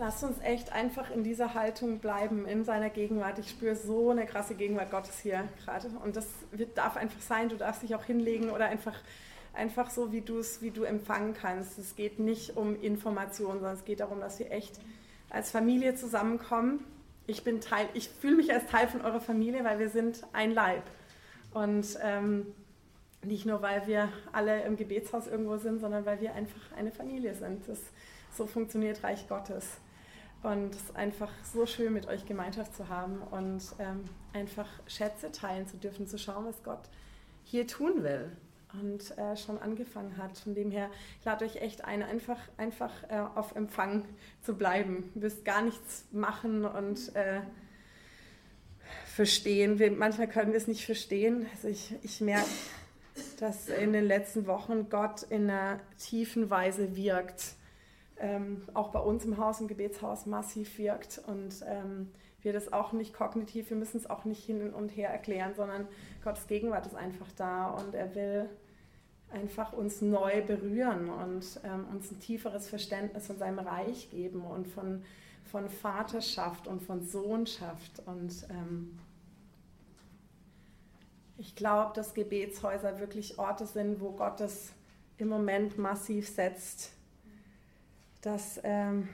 Lass uns echt einfach in dieser Haltung bleiben, in seiner Gegenwart. Ich spüre so eine krasse Gegenwart Gottes hier gerade. Und das wird, darf einfach sein. Du darfst dich auch hinlegen oder einfach, einfach so, wie, du's, wie du empfangen kannst. Es geht nicht um Informationen, sondern es geht darum, dass wir echt als Familie zusammenkommen. Ich bin Teil, ich fühle mich als Teil von eurer Familie, weil wir sind ein Leib. Und ähm, nicht nur, weil wir alle im Gebetshaus irgendwo sind, sondern weil wir einfach eine Familie sind. Das, so funktioniert Reich Gottes. Und es ist einfach so schön, mit euch Gemeinschaft zu haben und ähm, einfach Schätze teilen zu dürfen, zu schauen, was Gott hier tun will und äh, schon angefangen hat. Von dem her, ich lade euch echt ein, einfach, einfach äh, auf Empfang zu bleiben. Ihr müsst gar nichts machen und äh, verstehen. Wir, manchmal können wir es nicht verstehen. Also ich, ich merke, dass in den letzten Wochen Gott in einer tiefen Weise wirkt ähm, auch bei uns im Haus, im Gebetshaus massiv wirkt und ähm, wir das auch nicht kognitiv, wir müssen es auch nicht hin und her erklären, sondern Gottes Gegenwart ist einfach da und er will einfach uns neu berühren und ähm, uns ein tieferes Verständnis von seinem Reich geben und von, von Vaterschaft und von Sohnschaft. Und ähm, ich glaube, dass Gebetshäuser wirklich Orte sind, wo Gott es im Moment massiv setzt dass ähm,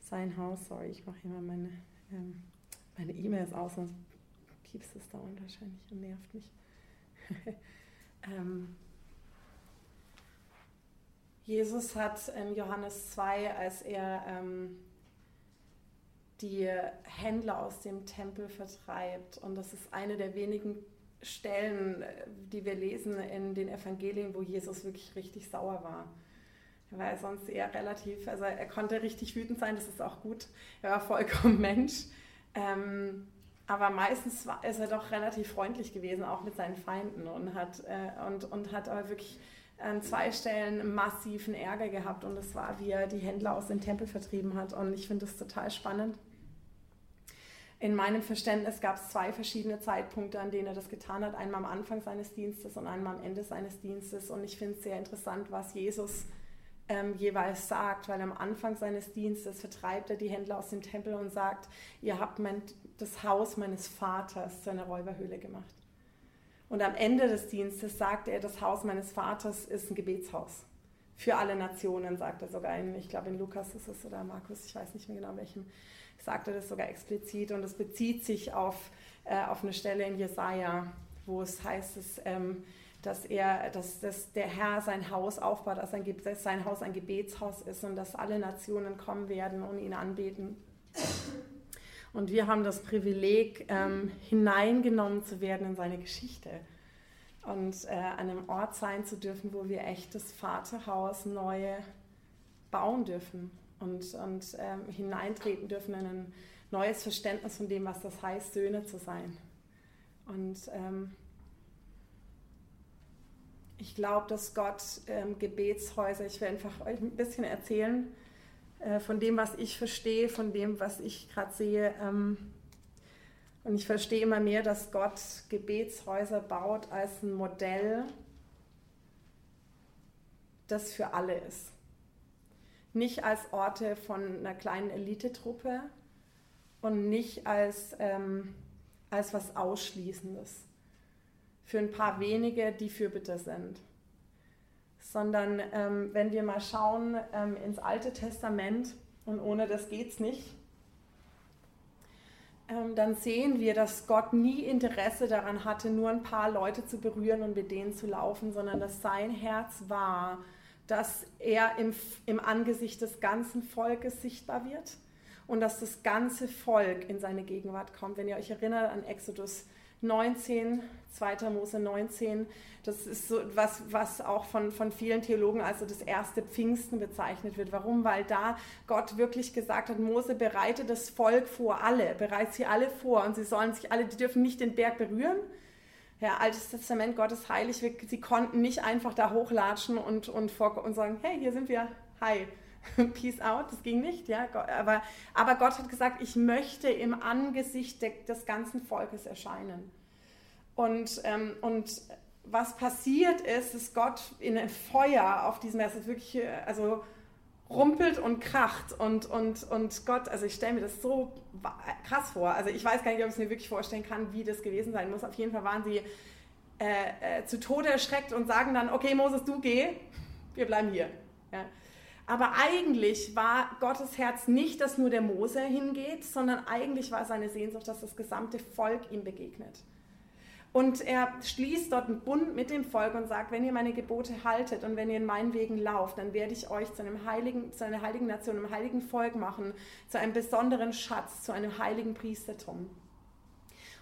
sein Haus, sorry, ich mache hier mal meine ähm, meine E-Mails aus, sonst piepst es dauernd wahrscheinlich und nervt mich. ähm, Jesus hat in Johannes 2, als er ähm, die Händler aus dem Tempel vertreibt, und das ist eine der wenigen Stellen, äh, die wir lesen in den Evangelien, wo Jesus wirklich richtig sauer war er war sonst eher relativ, also er konnte richtig wütend sein, das ist auch gut. Er war vollkommen Mensch. Ähm, aber meistens war, ist er doch relativ freundlich gewesen, auch mit seinen Feinden und hat, äh, und, und hat aber wirklich an zwei Stellen massiven Ärger gehabt und das war, wie er die Händler aus dem Tempel vertrieben hat und ich finde das total spannend. In meinem Verständnis gab es zwei verschiedene Zeitpunkte, an denen er das getan hat. Einmal am Anfang seines Dienstes und einmal am Ende seines Dienstes. Und ich finde es sehr interessant, was Jesus ähm, jeweils sagt, weil am Anfang seines Dienstes vertreibt er die Händler aus dem Tempel und sagt, ihr habt mein, das Haus meines Vaters zu einer Räuberhöhle gemacht. Und am Ende des Dienstes sagt er, das Haus meines Vaters ist ein Gebetshaus. Für alle Nationen, sagt er sogar in, ich glaube in Lukas ist es oder Markus, ich weiß nicht mehr genau welchem, sagt er das sogar explizit und es bezieht sich auf, äh, auf eine Stelle in Jesaja, wo es heißt, dass ähm, dass er, dass, dass der Herr sein Haus aufbaut, dass, ein, dass sein Haus ein Gebetshaus ist und dass alle Nationen kommen werden und ihn anbeten. Und wir haben das Privileg, ähm, hineingenommen zu werden in seine Geschichte und äh, an einem Ort sein zu dürfen, wo wir echt das Vaterhaus neu bauen dürfen und, und ähm, hineintreten dürfen in ein neues Verständnis von dem, was das heißt, Söhne zu sein. Und ähm, ich glaube, dass Gott ähm, Gebetshäuser, ich werde einfach euch ein bisschen erzählen äh, von dem, was ich verstehe, von dem, was ich gerade sehe. Ähm, und ich verstehe immer mehr, dass Gott Gebetshäuser baut als ein Modell, das für alle ist. Nicht als Orte von einer kleinen Elitetruppe und nicht als, ähm, als was Ausschließendes für ein paar wenige, die Fürbitter sind. Sondern ähm, wenn wir mal schauen ähm, ins Alte Testament, und ohne das geht es nicht, ähm, dann sehen wir, dass Gott nie Interesse daran hatte, nur ein paar Leute zu berühren und mit denen zu laufen, sondern dass sein Herz war, dass er im, im Angesicht des ganzen Volkes sichtbar wird und dass das ganze Volk in seine Gegenwart kommt. Wenn ihr euch erinnert an Exodus 19, 2. Mose 19. Das ist so was, was auch von, von vielen Theologen als so das erste Pfingsten bezeichnet wird. Warum? Weil da Gott wirklich gesagt hat, Mose bereite das Volk vor, alle, bereite sie alle vor und sie sollen sich alle, die dürfen nicht den Berg berühren. Ja, Altes Testament, Gottes heilig, sie konnten nicht einfach da hochlatschen und, und, vor, und sagen, hey, hier sind wir, hi. Peace out, das ging nicht, ja. Aber, aber Gott hat gesagt, ich möchte im Angesicht des ganzen Volkes erscheinen. Und, ähm, und was passiert ist, ist Gott in ein Feuer auf diesem es ist wirklich also rumpelt und kracht und, und, und Gott, also ich stelle mir das so krass vor. Also ich weiß gar nicht, ob ich es mir wirklich vorstellen kann, wie das gewesen sein muss. Auf jeden Fall waren sie äh, äh, zu Tode erschreckt und sagen dann, okay Moses, du geh, wir bleiben hier. Ja. Aber eigentlich war Gottes Herz nicht, dass nur der Mose hingeht, sondern eigentlich war seine Sehnsucht, dass das gesamte Volk ihm begegnet. Und er schließt dort einen Bund mit dem Volk und sagt, wenn ihr meine Gebote haltet und wenn ihr in meinen Wegen lauft, dann werde ich euch zu, einem heiligen, zu einer heiligen Nation, einem heiligen Volk machen, zu einem besonderen Schatz, zu einem heiligen Priestertum.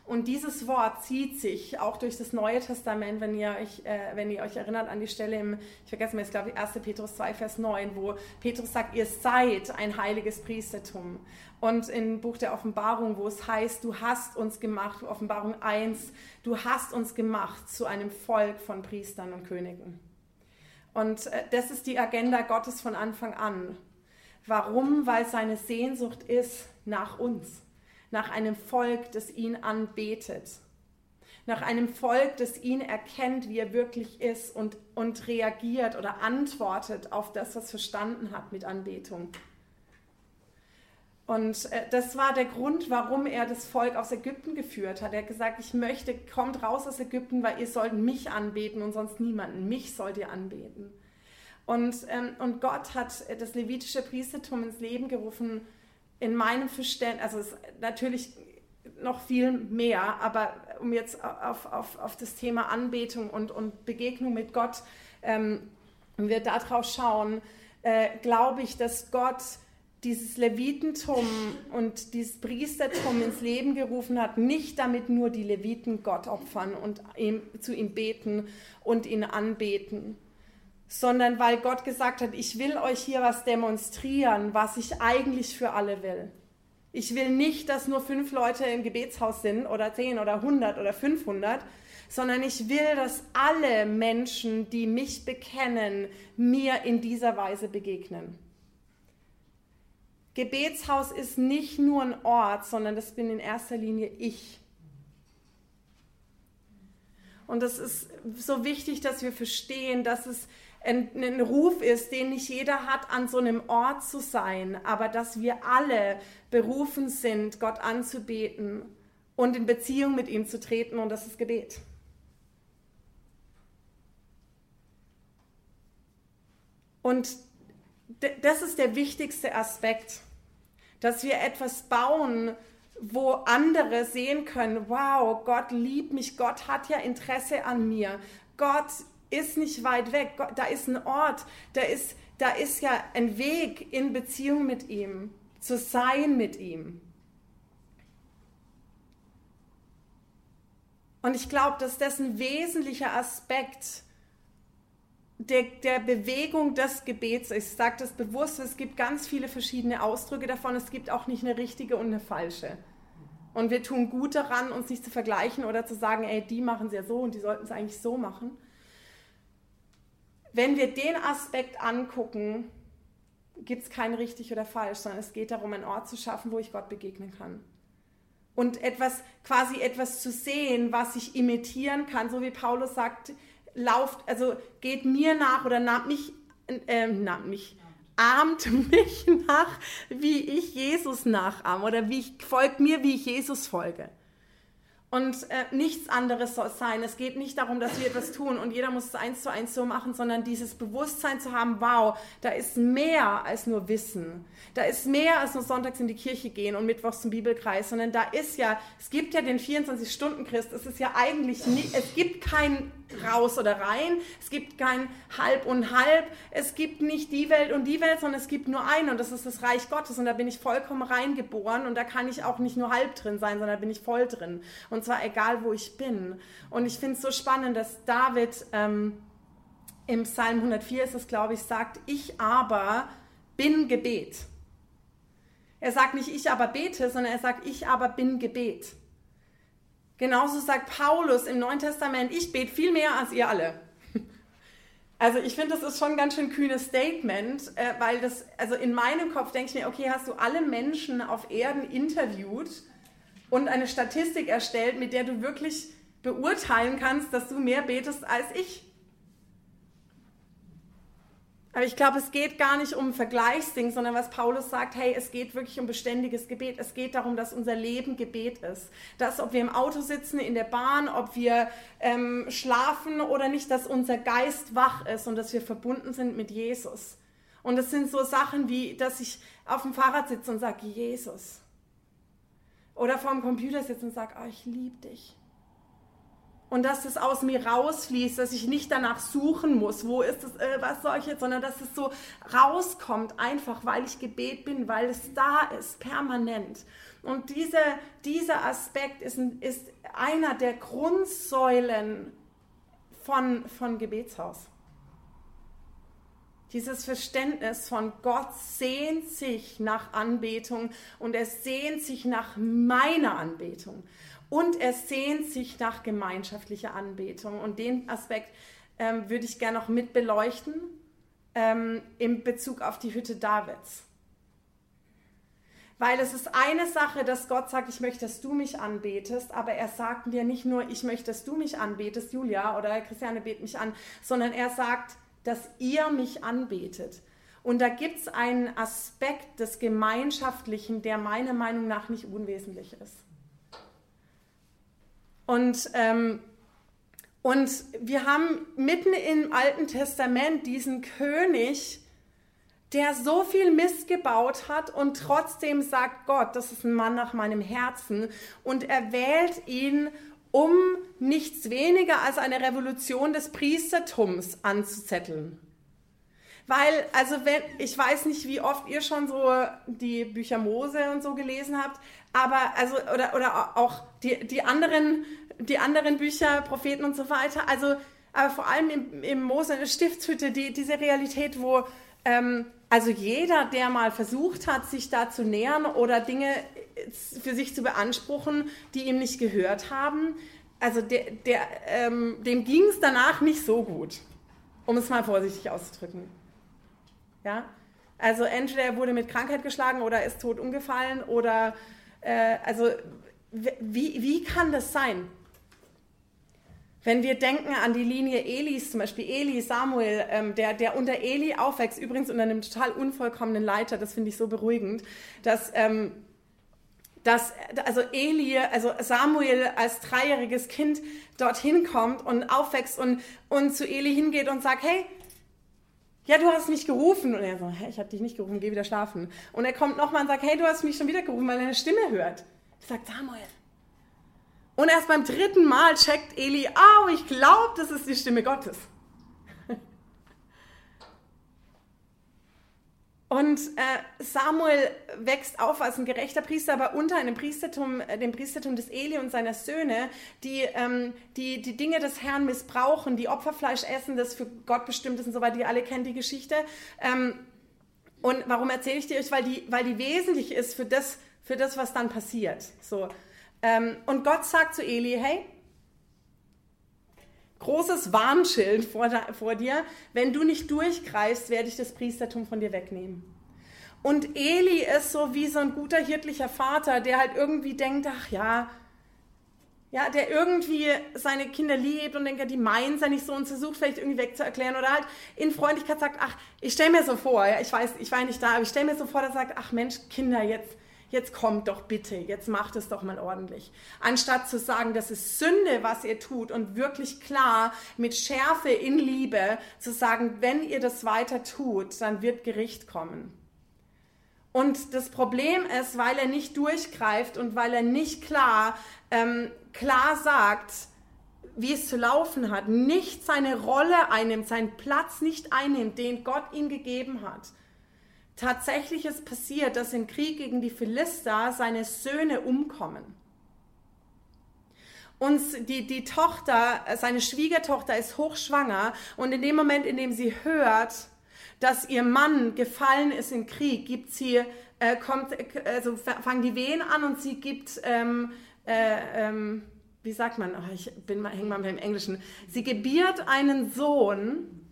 Und dieses Wort zieht sich auch durch das Neue Testament, wenn ihr euch, äh, wenn ihr euch erinnert an die Stelle im, ich vergesse mir jetzt, glaube ich, 1. Petrus 2, Vers 9, wo Petrus sagt, ihr seid ein heiliges Priestertum. Und im Buch der Offenbarung, wo es heißt, du hast uns gemacht, Offenbarung 1, du hast uns gemacht zu einem Volk von Priestern und Königen. Und äh, das ist die Agenda Gottes von Anfang an. Warum? Weil seine Sehnsucht ist nach uns nach einem Volk, das ihn anbetet, nach einem Volk, das ihn erkennt, wie er wirklich ist und, und reagiert oder antwortet auf das, was verstanden hat mit Anbetung. Und äh, das war der Grund, warum er das Volk aus Ägypten geführt hat. Er hat gesagt, ich möchte, kommt raus aus Ägypten, weil ihr sollt mich anbeten und sonst niemanden. Mich sollt ihr anbeten. Und, ähm, und Gott hat das levitische Priestertum ins Leben gerufen, in meinem Verständnis, also es natürlich noch viel mehr, aber um jetzt auf, auf, auf das Thema Anbetung und, und Begegnung mit Gott, ähm, wenn wir darauf schauen, äh, glaube ich, dass Gott dieses Levitentum und dieses Priestertum ins Leben gerufen hat, nicht damit nur die Leviten Gott opfern und ihm, zu ihm beten und ihn anbeten, sondern weil Gott gesagt hat, ich will euch hier was demonstrieren, was ich eigentlich für alle will. Ich will nicht, dass nur fünf Leute im Gebetshaus sind oder zehn oder hundert oder fünfhundert, sondern ich will, dass alle Menschen, die mich bekennen, mir in dieser Weise begegnen. Gebetshaus ist nicht nur ein Ort, sondern das bin in erster Linie ich. Und das ist so wichtig, dass wir verstehen, dass es ein, ein Ruf ist, den nicht jeder hat, an so einem Ort zu sein, aber dass wir alle berufen sind, Gott anzubeten und in Beziehung mit ihm zu treten und das ist Gebet. Und das ist der wichtigste Aspekt, dass wir etwas bauen, wo andere sehen können, wow, Gott liebt mich, Gott hat ja Interesse an mir, Gott ist nicht weit weg. Da ist ein Ort, da ist, da ist ja ein Weg in Beziehung mit ihm, zu sein mit ihm. Und ich glaube, dass das ein wesentlicher Aspekt der, der Bewegung des Gebets ist. Ich sage das bewusst, es gibt ganz viele verschiedene Ausdrücke davon. Es gibt auch nicht eine richtige und eine falsche. Und wir tun gut daran, uns nicht zu vergleichen oder zu sagen, ey, die machen es ja so und die sollten es eigentlich so machen wenn wir den Aspekt angucken, gibt es kein richtig oder falsch, sondern es geht darum, einen Ort zu schaffen, wo ich Gott begegnen kann. Und etwas, quasi etwas zu sehen, was ich imitieren kann, so wie Paulus sagt, lauft, also geht mir nach oder nahmt mich, äh, nahmt mich, ahmt mich nach, wie ich Jesus nachahme oder wie ich, folgt mir, wie ich Jesus folge. Und äh, nichts anderes soll sein. Es geht nicht darum, dass wir etwas tun und jeder muss es eins zu eins so machen, sondern dieses Bewusstsein zu haben, wow, da ist mehr als nur Wissen. Da ist mehr als nur sonntags in die Kirche gehen und mittwochs zum Bibelkreis, sondern da ist ja, es gibt ja den 24-Stunden-Christ. Es ist ja eigentlich nicht, es gibt kein raus oder rein, es gibt kein halb und halb, es gibt nicht die Welt und die Welt, sondern es gibt nur eine und das ist das Reich Gottes und da bin ich vollkommen reingeboren und da kann ich auch nicht nur halb drin sein, sondern da bin ich voll drin. Und zwar egal, wo ich bin. Und ich finde es so spannend, dass David ähm, im Psalm 104 ist es, glaube ich, sagt, ich aber bin Gebet. Er sagt nicht, ich aber bete, sondern er sagt, ich aber bin Gebet. Genauso sagt Paulus im Neuen Testament, ich bete viel mehr als ihr alle. Also ich finde, das ist schon ein ganz schön kühnes Statement, äh, weil das, also in meinem Kopf denke ich mir, okay, hast du alle Menschen auf Erden interviewt und eine Statistik erstellt, mit der du wirklich beurteilen kannst, dass du mehr betest als ich. Aber ich glaube, es geht gar nicht um Vergleichsding, sondern was Paulus sagt, hey, es geht wirklich um beständiges Gebet. Es geht darum, dass unser Leben Gebet ist. Dass, ob wir im Auto sitzen, in der Bahn, ob wir ähm, schlafen oder nicht, dass unser Geist wach ist und dass wir verbunden sind mit Jesus. Und es sind so Sachen wie, dass ich auf dem Fahrrad sitze und sage, Jesus. Oder vor dem Computer sitze und sage, oh, ich liebe dich und dass es aus mir rausfließt, dass ich nicht danach suchen muss, wo ist es, äh, was soll ich jetzt, sondern dass es so rauskommt, einfach weil ich Gebet bin, weil es da ist, permanent. Und diese, dieser Aspekt ist, ist einer der Grundsäulen von, von Gebetshaus. Dieses Verständnis von Gott sehnt sich nach Anbetung und er sehnt sich nach meiner Anbetung. Und er sehnt sich nach gemeinschaftlicher Anbetung. Und den Aspekt ähm, würde ich gerne noch mit beleuchten ähm, in Bezug auf die Hütte Davids. Weil es ist eine Sache, dass Gott sagt, ich möchte, dass du mich anbetest, aber er sagt dir nicht nur, ich möchte, dass du mich anbetest, Julia oder Christiane bet mich an, sondern er sagt, dass ihr mich anbetet. Und da gibt es einen Aspekt des Gemeinschaftlichen, der meiner Meinung nach nicht unwesentlich ist. Und, ähm, und wir haben mitten im Alten Testament diesen König, der so viel Mist gebaut hat und trotzdem sagt Gott, das ist ein Mann nach meinem Herzen und er wählt ihn, um nichts weniger als eine Revolution des Priestertums anzuzetteln. Weil, also wenn, ich weiß nicht, wie oft ihr schon so die Bücher Mose und so gelesen habt, aber also, oder, oder auch die, die anderen, die anderen Bücher, Propheten und so weiter, also, aber vor allem im, im Mose in der Stiftshütte, die, diese Realität, wo, ähm, also jeder, der mal versucht hat, sich da zu nähern oder Dinge für sich zu beanspruchen, die ihm nicht gehört haben, also der, der, ähm, dem ging es danach nicht so gut, um es mal vorsichtig auszudrücken. Ja? Also entweder er wurde mit Krankheit geschlagen oder ist tot umgefallen oder äh, also wie, wie kann das sein? Wenn wir denken an die Linie Elis, zum Beispiel Eli, Samuel, ähm, der, der unter Eli aufwächst, übrigens unter einem total unvollkommenen Leiter, das finde ich so beruhigend, dass, ähm, dass also Eli, also Samuel als dreijähriges Kind dorthin kommt und aufwächst und, und zu Eli hingeht und sagt, hey, ja, du hast mich gerufen. Und er so, hä, ich habe dich nicht gerufen, geh wieder schlafen. Und er kommt nochmal und sagt, hey, du hast mich schon wieder gerufen, weil er eine Stimme hört. Ich sage, Samuel. Und erst beim dritten Mal checkt Eli, oh, ich glaube, das ist die Stimme Gottes. Und äh, Samuel wächst auf als ein gerechter Priester, aber unter einem Priestertum, äh, dem Priestertum des Eli und seiner Söhne, die, ähm, die die Dinge des Herrn missbrauchen, die Opferfleisch essen, das für Gott bestimmt ist und so weiter. Ihr alle kennt die Geschichte. Ähm, und warum erzähle ich die euch? Weil die, weil die wesentlich ist für das, für das was dann passiert. So. Ähm, und Gott sagt zu Eli, hey, großes Warnschild vor, vor dir. Wenn du nicht durchgreifst, werde ich das Priestertum von dir wegnehmen. Und Eli ist so wie so ein guter hirtlicher Vater, der halt irgendwie denkt, ach ja, ja, der irgendwie seine Kinder liebt und denkt, die meinen es ja nicht so und versucht vielleicht irgendwie wegzuerklären oder halt in Freundlichkeit sagt, ach, ich stelle mir so vor, ja, ich weiß, ich war nicht da, aber ich stelle mir so vor, dass er sagt, ach Mensch, Kinder, jetzt, jetzt kommt doch bitte, jetzt macht es doch mal ordentlich. Anstatt zu sagen, das ist Sünde, was ihr tut und wirklich klar mit Schärfe in Liebe zu sagen, wenn ihr das weiter tut, dann wird Gericht kommen. Und das Problem ist, weil er nicht durchgreift und weil er nicht klar, ähm, klar sagt, wie es zu laufen hat, nicht seine Rolle einnimmt, seinen Platz nicht einnimmt, den Gott ihm gegeben hat, tatsächlich ist passiert, dass im Krieg gegen die Philister seine Söhne umkommen. Und die, die Tochter, seine Schwiegertochter ist hochschwanger. Und in dem Moment, in dem sie hört, dass ihr Mann gefallen ist im Krieg, gibt sie, äh, kommt, also fangen die Wehen an und sie gibt, ähm, äh, ähm, wie sagt man, oh, ich bin mal, häng mal beim Englischen, sie gebiert einen Sohn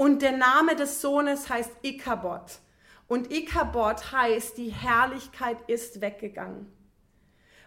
und der Name des Sohnes heißt Ikabod. Und Ikabod heißt, die Herrlichkeit ist weggegangen.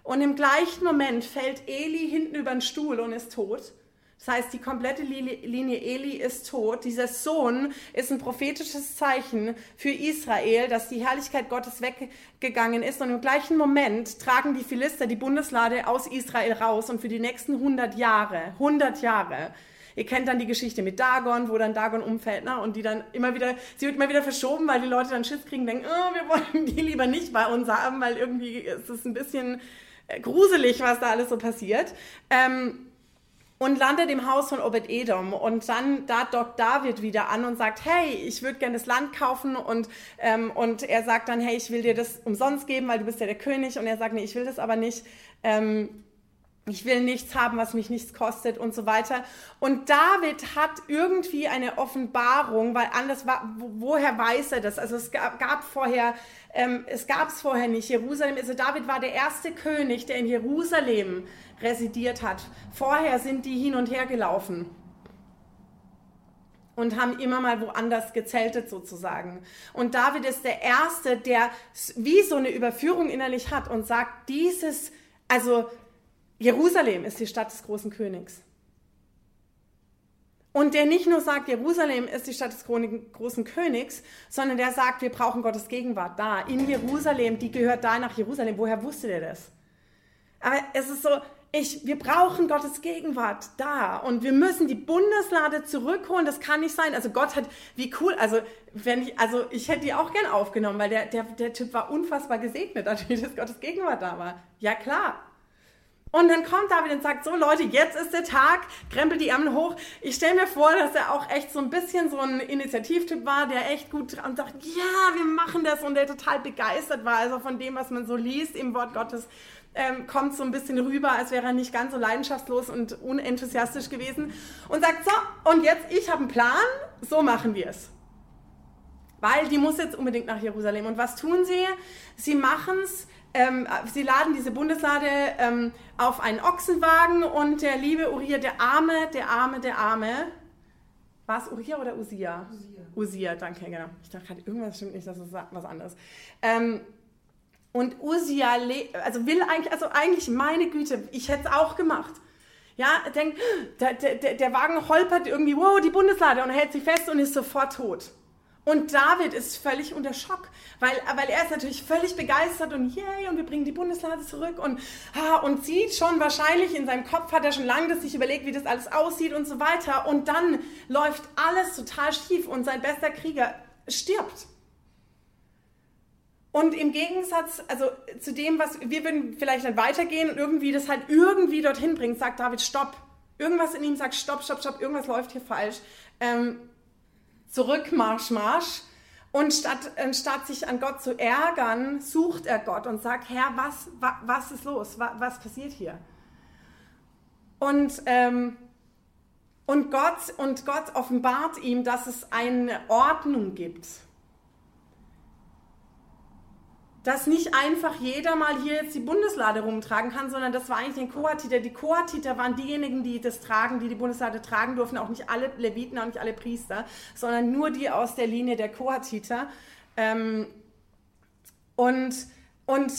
Und im gleichen Moment fällt Eli hinten über den Stuhl und ist tot. Das heißt, die komplette Linie Eli ist tot. Dieser Sohn ist ein prophetisches Zeichen für Israel, dass die Herrlichkeit Gottes weggegangen ist. Und im gleichen Moment tragen die Philister die Bundeslade aus Israel raus und für die nächsten 100 Jahre, 100 Jahre, Ihr kennt dann die Geschichte mit Dagon, wo dann Dagon umfällt, ne? Und die dann immer wieder, sie wird immer wieder verschoben, weil die Leute dann Schiss kriegen, denken, oh, wir wollen die lieber nicht bei uns haben, weil irgendwie ist es ein bisschen äh, gruselig, was da alles so passiert. Ähm, und landet im Haus von Obed-Edom. Und dann da dockt David wieder an und sagt, hey, ich würde gerne das Land kaufen. Und, ähm, und er sagt dann, hey, ich will dir das umsonst geben, weil du bist ja der König. Und er sagt, nee, ich will das aber nicht. Ähm, ich will nichts haben, was mich nichts kostet und so weiter. Und David hat irgendwie eine Offenbarung, weil anders war, woher weiß er das? Also es gab, gab vorher, ähm, es gab es vorher nicht. Jerusalem, also David war der erste König, der in Jerusalem residiert hat. Vorher sind die hin und her gelaufen und haben immer mal woanders gezeltet sozusagen. Und David ist der Erste, der wie so eine Überführung innerlich hat und sagt, dieses, also Jerusalem ist die Stadt des großen Königs. Und der nicht nur sagt, Jerusalem ist die Stadt des großen Königs, sondern der sagt, wir brauchen Gottes Gegenwart da, in Jerusalem, die gehört da nach Jerusalem. Woher wusste der das? Aber es ist so, ich, wir brauchen Gottes Gegenwart da und wir müssen die Bundeslade zurückholen. Das kann nicht sein. Also Gott hat, wie cool, also wenn ich, also ich hätte die auch gern aufgenommen, weil der, der, der Typ war unfassbar gesegnet, natürlich, dass Gottes Gegenwart da war. Ja klar. Und dann kommt David und sagt, so Leute, jetzt ist der Tag, krempelt die Ärmel hoch. Ich stelle mir vor, dass er auch echt so ein bisschen so ein Initiativtyp war, der echt gut und sagt, ja, wir machen das und der total begeistert war, also von dem, was man so liest im Wort Gottes ähm, kommt so ein bisschen rüber, als wäre er nicht ganz so leidenschaftslos und unenthusiastisch gewesen und sagt, so, und jetzt, ich habe einen Plan, so machen wir es. Weil die muss jetzt unbedingt nach Jerusalem. Und was tun sie? Sie machen es, ähm, sie laden diese Bundeslade ähm, auf einen Ochsenwagen und der liebe Uriah, der Arme, der Arme, der Arme, war es Uriah oder Usia? Usia. Usia, danke, genau. Ich dachte gerade, irgendwas stimmt nicht, das ist was anderes. Ähm, und Usia, also will eigentlich, also eigentlich meine Güte, ich hätte es auch gemacht. Ja, denkt, der, der, der Wagen holpert irgendwie, wow, die Bundeslade und er hält sich fest und ist sofort tot. Und David ist völlig unter Schock, weil, weil er ist natürlich völlig begeistert und yay, und wir bringen die Bundeslade zurück und, ah, und sieht schon wahrscheinlich in seinem Kopf, hat er schon lange sich überlegt, wie das alles aussieht und so weiter. Und dann läuft alles total schief und sein bester Krieger stirbt. Und im Gegensatz, also zu dem, was wir würden vielleicht dann weitergehen und irgendwie das halt irgendwie dorthin bringen, sagt David, stopp. Irgendwas in ihm sagt, stopp, stopp, stopp, irgendwas läuft hier falsch. Ähm, zurück, Marsch, Marsch. Und statt, statt sich an Gott zu ärgern, sucht er Gott und sagt, Herr, was, was, was ist los? Was, was, passiert hier? Und, ähm, und, Gott, und Gott offenbart ihm, dass es eine Ordnung gibt dass nicht einfach jeder mal hier jetzt die Bundeslade rumtragen kann, sondern das war eigentlich den Kohatiter. Die Kohatiter waren diejenigen, die das tragen, die die Bundeslade tragen durften, auch nicht alle Leviten, auch nicht alle Priester, sondern nur die aus der Linie der Kohatiter. Ähm, und, und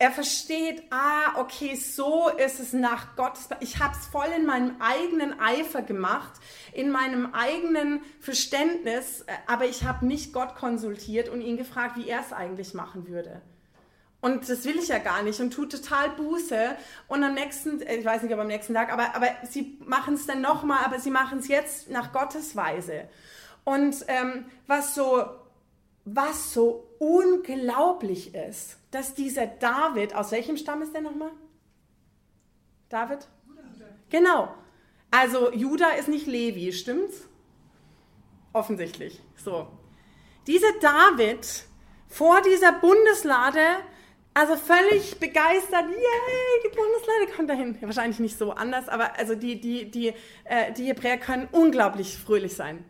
er versteht, ah, okay, so ist es nach Gottes. Ich habe es voll in meinem eigenen Eifer gemacht, in meinem eigenen Verständnis, äh, aber ich habe nicht Gott konsultiert und ihn gefragt, wie er es eigentlich machen würde. Und das will ich ja gar nicht und tut total Buße. Und am nächsten, äh, ich weiß nicht, ob am nächsten Tag, aber, aber sie machen es dann nochmal, aber sie machen es jetzt nach Gottes Weise. Und ähm, was so was so unglaublich ist, dass dieser David, aus welchem Stamm ist der nochmal? David? Genau. Also Judah ist nicht Levi, stimmt's? Offensichtlich. So. Dieser David vor dieser Bundeslade, also völlig begeistert, yay, die Bundeslade kommt dahin. Wahrscheinlich nicht so anders, aber also die, die, die, äh, die Hebräer können unglaublich fröhlich sein.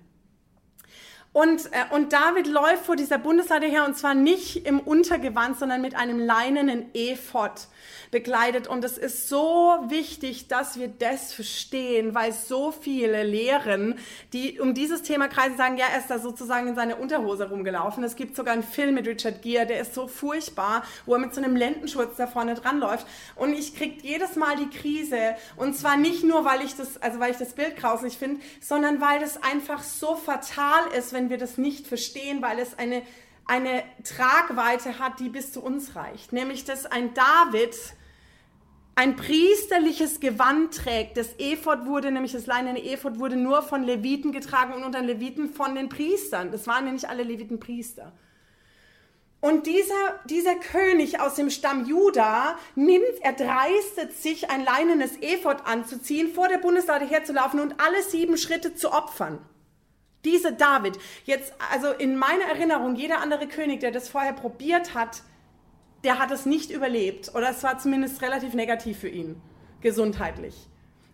Und, äh, und David läuft vor dieser Bundeslade her und zwar nicht im Untergewand, sondern mit einem leinenen Ephod begleitet. Und es ist so wichtig, dass wir das verstehen, weil so viele Lehren, die um dieses Thema kreisen, sagen, ja, er ist da sozusagen in seine Unterhose rumgelaufen. Es gibt sogar einen Film mit Richard Gere, der ist so furchtbar, wo er mit so einem Lendenschurz da vorne dran läuft. Und ich krieg jedes Mal die Krise. Und zwar nicht nur, weil ich das, also weil ich das Bild grauslich finde, sondern weil das einfach so fatal ist, wenn wir das nicht verstehen, weil es eine eine Tragweite hat, die bis zu uns reicht. Nämlich, dass ein David ein priesterliches Gewand trägt. Das Ephod wurde, nämlich das leinene Ephod, wurde nur von Leviten getragen und unter Leviten von den Priestern. Das waren nicht alle Leviten Priester. Und dieser, dieser König aus dem Stamm Juda nimmt, er dreistet sich, ein leinenes Ephod anzuziehen, vor der Bundeslade herzulaufen und alle sieben Schritte zu opfern. Dieser David, jetzt, also in meiner Erinnerung, jeder andere König, der das vorher probiert hat, der hat es nicht überlebt oder es war zumindest relativ negativ für ihn, gesundheitlich.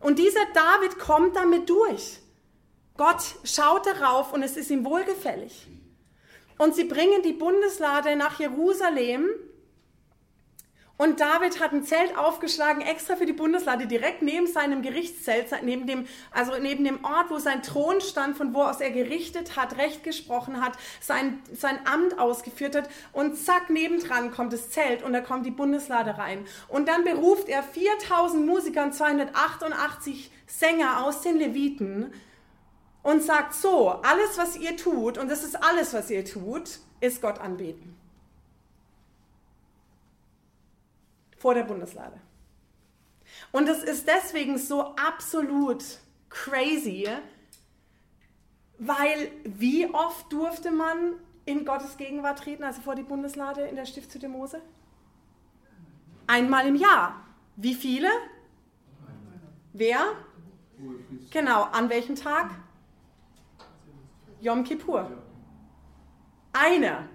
Und dieser David kommt damit durch. Gott schaut darauf und es ist ihm wohlgefällig. Und sie bringen die Bundeslade nach Jerusalem und David hat ein Zelt aufgeschlagen, extra für die Bundeslade, direkt neben seinem Gerichtszelt, neben dem, also neben dem Ort, wo sein Thron stand, von wo aus er gerichtet hat, Recht gesprochen hat, sein, sein Amt ausgeführt hat. Und zack, nebendran kommt das Zelt und da kommt die Bundeslade rein. Und dann beruft er 4000 Musiker und 288 Sänger aus den Leviten und sagt so, alles, was ihr tut, und das ist alles, was ihr tut, ist Gott anbeten. Vor der Bundeslade. Und es ist deswegen so absolut crazy, weil wie oft durfte man in Gottes Gegenwart treten, also vor die Bundeslade in der Stiftshütte Mose? Einmal im Jahr. Wie viele? Wer? Genau, an welchem Tag? Yom Kippur. Einer.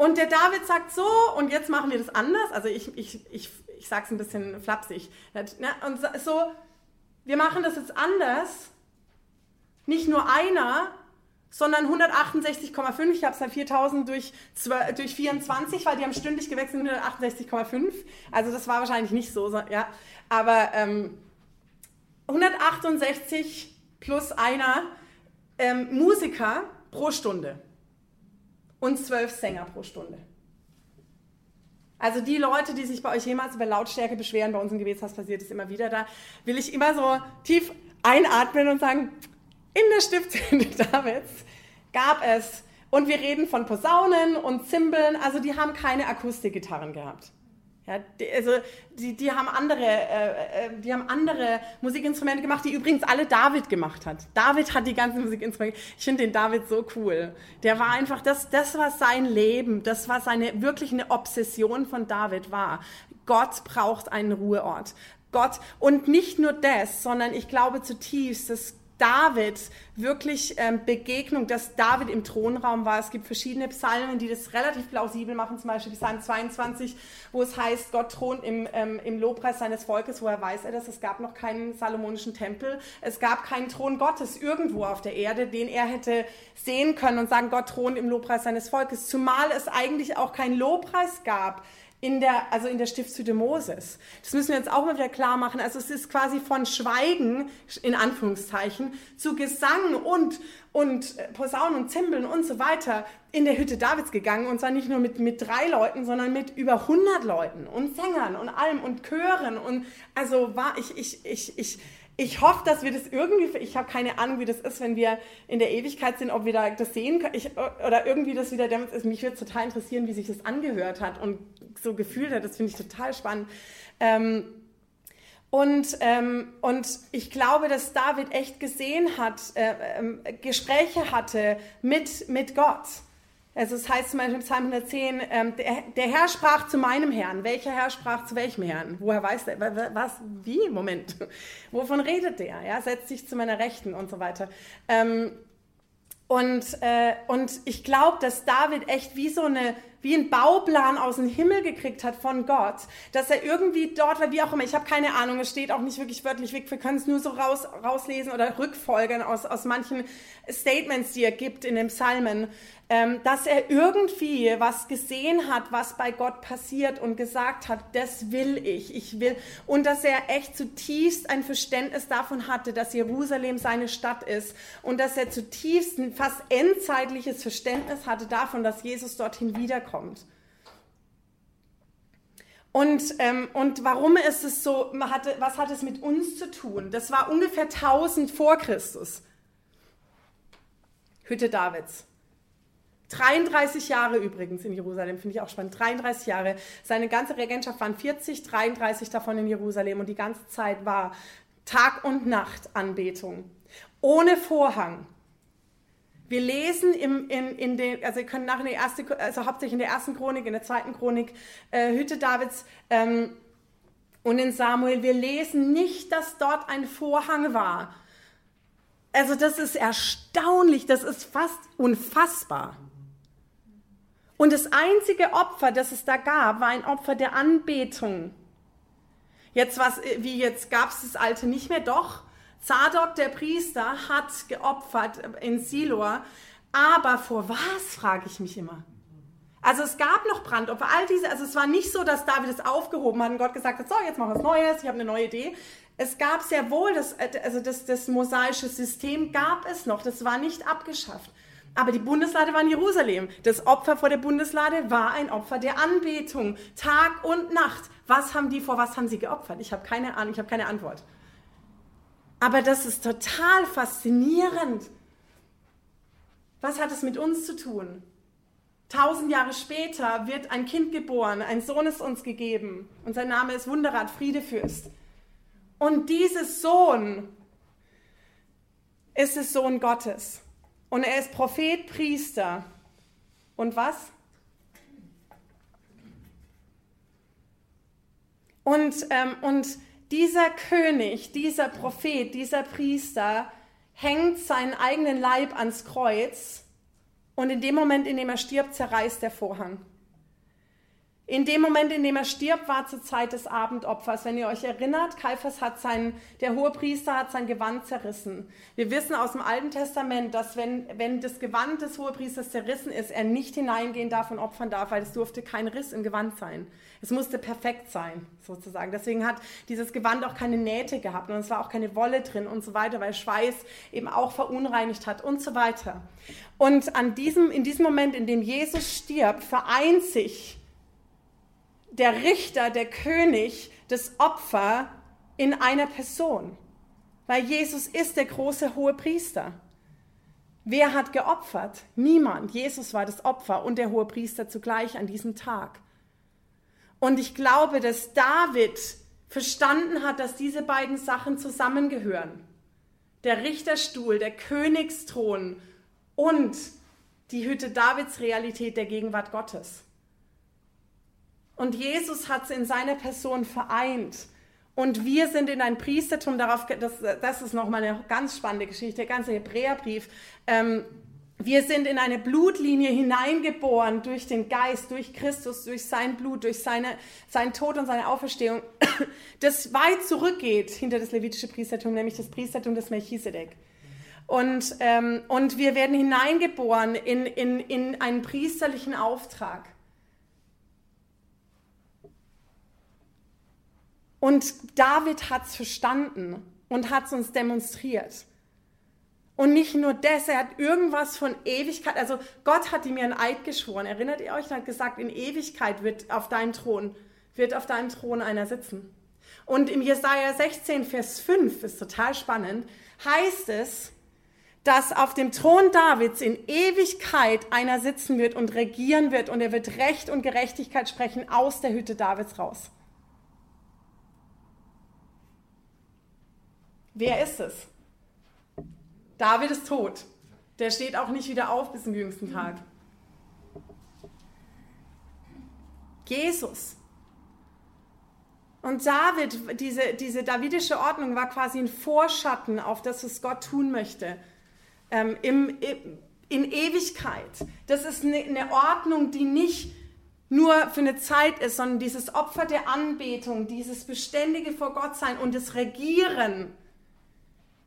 Und der David sagt so, und jetzt machen wir das anders. Also ich, ich, ich, ich sage es ein bisschen flapsig. Und so, wir machen das jetzt anders. Nicht nur einer, sondern 168,5. Ich habe es dann 4000 durch, durch 24, weil die haben stündlich gewechselt 168,5. Also das war wahrscheinlich nicht so, ja. Aber ähm, 168 plus einer ähm, Musiker pro Stunde und zwölf Sänger pro Stunde. Also die Leute, die sich bei euch jemals über Lautstärke beschweren, bei uns im Gebetshaus passiert es immer wieder, da will ich immer so tief einatmen und sagen, in der Stiftung Davids gab es, und wir reden von Posaunen und Zimbeln, also die haben keine Akustikgitarren gehabt. Ja, die, also die, die, haben andere, äh, äh, die haben andere Musikinstrumente gemacht, die übrigens alle David gemacht hat. David hat die ganzen Musikinstrumente. Ich finde den David so cool. Der war einfach, das, das war sein Leben, das war seine, wirklich eine Obsession von David war. Gott braucht einen Ruheort. Gott, und nicht nur das, sondern ich glaube zutiefst, dass David wirklich ähm, Begegnung, dass David im Thronraum war. Es gibt verschiedene Psalmen, die das relativ plausibel machen, zum Beispiel Psalm 22, wo es heißt, Gott thront im, ähm, im Lobpreis seines Volkes. Woher weiß er das? Es gab noch keinen salomonischen Tempel. Es gab keinen Thron Gottes irgendwo auf der Erde, den er hätte sehen können und sagen, Gott thront im Lobpreis seines Volkes. Zumal es eigentlich auch keinen Lobpreis gab in der, also in der Stiftshütte Moses. Das müssen wir jetzt auch mal wieder klar machen. Also es ist quasi von Schweigen, in Anführungszeichen, zu Gesang und, und äh, Posaunen und Zimbeln und so weiter in der Hütte Davids gegangen. Und zwar nicht nur mit, mit drei Leuten, sondern mit über 100 Leuten und Sängern und allem und Chören. Und also war ich, ich, ich, ich, ich hoffe, dass wir das irgendwie, ich habe keine Ahnung, wie das ist, wenn wir in der Ewigkeit sind, ob wir da das sehen können ich, oder irgendwie das wieder, mich würde total interessieren, wie sich das angehört hat und so gefühlt hat. Das finde ich total spannend. Ähm, und, ähm, und ich glaube, dass David echt gesehen hat, äh, äh, Gespräche hatte mit, mit Gott. Also es heißt zum Beispiel im Psalm 110, ähm, der, der, Herr sprach zu meinem Herrn. Welcher Herr sprach zu welchem Herrn? Woher weiß der? Was? Wie? Moment. Wovon redet der? Ja, setzt sich zu meiner Rechten und so weiter. Ähm, und, äh, und ich glaube, dass David echt wie so eine wie ein Bauplan aus dem Himmel gekriegt hat von Gott, dass er irgendwie dort war, wie auch immer, ich habe keine Ahnung, es steht auch nicht wirklich wörtlich wir können es nur so raus, rauslesen oder rückfolgern aus, aus manchen Statements, die er gibt in den Psalmen, ähm, dass er irgendwie was gesehen hat, was bei Gott passiert und gesagt hat, das will ich, ich will. Und dass er echt zutiefst ein Verständnis davon hatte, dass Jerusalem seine Stadt ist und dass er zutiefst ein fast endzeitliches Verständnis hatte davon, dass Jesus dorthin wiederkommt. Und, ähm, und warum ist es so, hatte, was hat es mit uns zu tun? Das war ungefähr 1000 vor Christus. Hütte Davids. 33 Jahre übrigens in Jerusalem, finde ich auch spannend. 33 Jahre. Seine ganze Regentschaft waren 40, 33 davon in Jerusalem und die ganze Zeit war Tag und Nacht Anbetung. Ohne Vorhang. Wir lesen im, in, in den, also ihr könnt nach in der ersten, also hauptsächlich in der ersten Chronik, in der zweiten Chronik, äh, Hütte Davids ähm, und in Samuel, wir lesen nicht, dass dort ein Vorhang war. Also das ist erstaunlich, das ist fast unfassbar. Und das einzige Opfer, das es da gab, war ein Opfer der Anbetung. Jetzt was, wie jetzt gab es das alte nicht mehr, doch. Zadok, der Priester, hat geopfert in Silor. Aber vor was, frage ich mich immer. Also es gab noch Brandopfer, all diese, also es war nicht so, dass David es aufgehoben hat und Gott gesagt hat, so, jetzt machen wir was Neues, ich habe eine neue Idee. Es gab sehr wohl, das, also das, das mosaische System gab es noch, das war nicht abgeschafft. Aber die Bundeslade war in Jerusalem. Das Opfer vor der Bundeslade war ein Opfer der Anbetung, Tag und Nacht. Was haben die vor was haben sie geopfert? Ich habe keine Ahnung, ich habe keine Antwort. Aber das ist total faszinierend. Was hat es mit uns zu tun? Tausend Jahre später wird ein Kind geboren, ein Sohn ist uns gegeben und sein Name ist Wunderrat, Friedefürst. Und dieses Sohn ist es Sohn Gottes. Und er ist Prophet, Priester. Und was? Und, ähm, und dieser König, dieser Prophet, dieser Priester hängt seinen eigenen Leib ans Kreuz und in dem Moment, in dem er stirbt, zerreißt der Vorhang. In dem Moment, in dem er stirbt, war zur Zeit des Abendopfers. Wenn ihr euch erinnert, Kaiphas hat sein, der hohe Priester hat sein Gewand zerrissen. Wir wissen aus dem Alten Testament, dass wenn, wenn das Gewand des Hohepriesters zerrissen ist, er nicht hineingehen darf und opfern darf, weil es durfte kein Riss im Gewand sein. Es musste perfekt sein, sozusagen. Deswegen hat dieses Gewand auch keine Nähte gehabt und es war auch keine Wolle drin und so weiter, weil Schweiß eben auch verunreinigt hat und so weiter. Und an diesem, in diesem Moment, in dem Jesus stirbt, vereint sich der Richter, der König, das Opfer in einer Person. Weil Jesus ist der große hohe Priester. Wer hat geopfert? Niemand. Jesus war das Opfer und der hohe Priester zugleich an diesem Tag. Und ich glaube, dass David verstanden hat, dass diese beiden Sachen zusammengehören. Der Richterstuhl, der Königsthron und die Hütte Davids Realität der Gegenwart Gottes. Und Jesus hat es in seiner Person vereint. Und wir sind in ein Priestertum, darauf, das, das ist nochmal eine ganz spannende Geschichte, der ganze Hebräerbrief. Ähm, wir sind in eine Blutlinie hineingeboren durch den Geist, durch Christus, durch sein Blut, durch seine, seinen Tod und seine Auferstehung, das weit zurückgeht hinter das levitische Priestertum, nämlich das Priestertum des Melchisedek. Und, ähm, und wir werden hineingeboren in, in, in einen priesterlichen Auftrag. Und David hat es verstanden und hat es uns demonstriert. Und nicht nur das, er hat irgendwas von Ewigkeit, also Gott hat ihm ja ein Eid geschworen. Erinnert ihr euch? Er hat gesagt, in Ewigkeit wird auf deinem Thron, wird auf deinem Thron einer sitzen. Und im Jesaja 16, Vers 5 ist total spannend, heißt es, dass auf dem Thron Davids in Ewigkeit einer sitzen wird und regieren wird und er wird Recht und Gerechtigkeit sprechen aus der Hütte Davids raus. Wer ist es? David ist tot. Der steht auch nicht wieder auf bis zum jüngsten Tag. Jesus. Und David, diese, diese davidische Ordnung war quasi ein Vorschatten auf das, was Gott tun möchte. Ähm, im, in Ewigkeit. Das ist eine, eine Ordnung, die nicht nur für eine Zeit ist, sondern dieses Opfer der Anbetung, dieses beständige vor Gott sein und das Regieren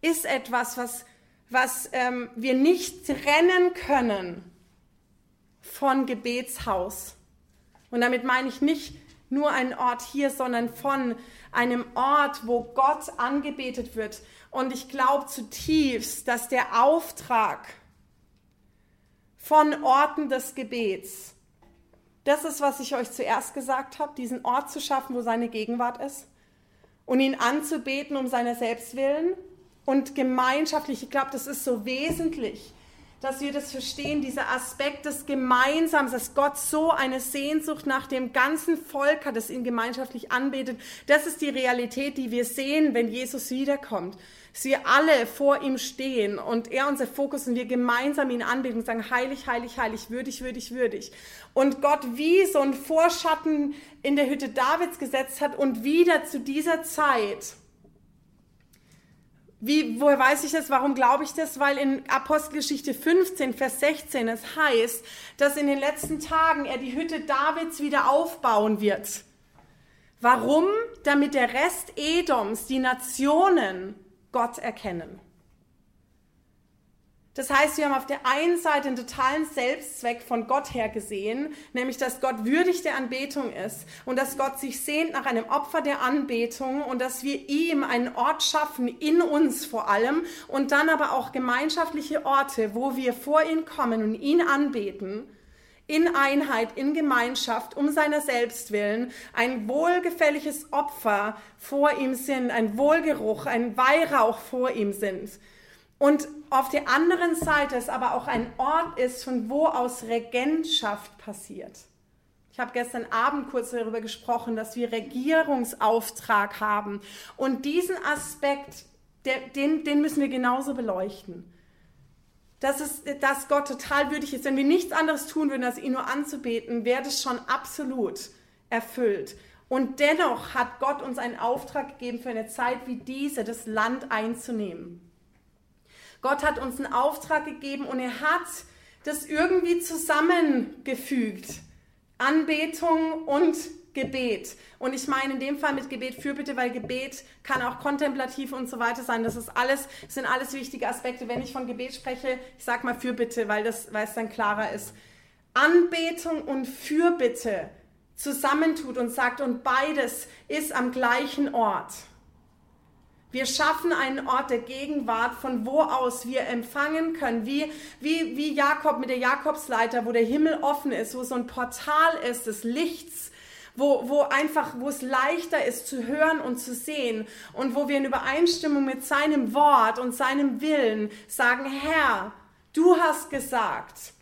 ist etwas, was, was ähm, wir nicht trennen können von Gebetshaus. Und damit meine ich nicht nur einen Ort hier, sondern von einem Ort, wo Gott angebetet wird. Und ich glaube zutiefst, dass der Auftrag von Orten des Gebets, das ist, was ich euch zuerst gesagt habe, diesen Ort zu schaffen, wo seine Gegenwart ist und ihn anzubeten um seiner selbst willen und gemeinschaftlich. Ich glaube, das ist so wesentlich, dass wir das verstehen, dieser Aspekt des Gemeinsamen, dass Gott so eine Sehnsucht nach dem ganzen Volk hat, das ihn gemeinschaftlich anbetet. Das ist die Realität, die wir sehen, wenn Jesus wiederkommt. Dass wir alle vor ihm stehen und er unser Fokus und wir gemeinsam ihn anbeten und sagen, heilig, heilig, heilig, würdig, würdig, würdig. Und Gott wie so ein Vorschatten in der Hütte Davids gesetzt hat und wieder zu dieser Zeit wie, woher weiß ich das? Warum glaube ich das? Weil in Apostelgeschichte 15, Vers 16 es heißt, dass in den letzten Tagen er die Hütte Davids wieder aufbauen wird. Warum? Damit der Rest Edoms, die Nationen, Gott erkennen. Das heißt, wir haben auf der einen Seite einen totalen Selbstzweck von Gott her gesehen, nämlich dass Gott würdig der Anbetung ist und dass Gott sich sehnt nach einem Opfer der Anbetung und dass wir ihm einen Ort schaffen, in uns vor allem und dann aber auch gemeinschaftliche Orte, wo wir vor ihn kommen und ihn anbeten, in Einheit, in Gemeinschaft, um seiner selbst willen, ein wohlgefälliges Opfer vor ihm sind, ein Wohlgeruch, ein Weihrauch vor ihm sind. Und auf der anderen Seite es aber auch ein Ort ist, von wo aus Regentschaft passiert. Ich habe gestern Abend kurz darüber gesprochen, dass wir Regierungsauftrag haben. Und diesen Aspekt, der, den, den müssen wir genauso beleuchten. Dass, es, dass Gott total würdig ist. Wenn wir nichts anderes tun würden, als ihn nur anzubeten, wäre das schon absolut erfüllt. Und dennoch hat Gott uns einen Auftrag gegeben, für eine Zeit wie diese das Land einzunehmen. Gott hat uns einen Auftrag gegeben und er hat das irgendwie zusammengefügt. Anbetung und Gebet. Und ich meine in dem Fall mit Gebet Fürbitte, weil Gebet kann auch kontemplativ und so weiter sein. Das ist alles, sind alles wichtige Aspekte. Wenn ich von Gebet spreche, ich sage mal Fürbitte, weil, das, weil es dann klarer ist. Anbetung und Fürbitte zusammentut und sagt, und beides ist am gleichen Ort. Wir schaffen einen Ort der Gegenwart, von wo aus wir empfangen können, wie, wie, wie Jakob mit der Jakobsleiter, wo der Himmel offen ist, wo so ein Portal ist des Lichts, wo, wo einfach, wo es leichter ist zu hören und zu sehen und wo wir in Übereinstimmung mit seinem Wort und seinem Willen sagen, Herr, du hast gesagt,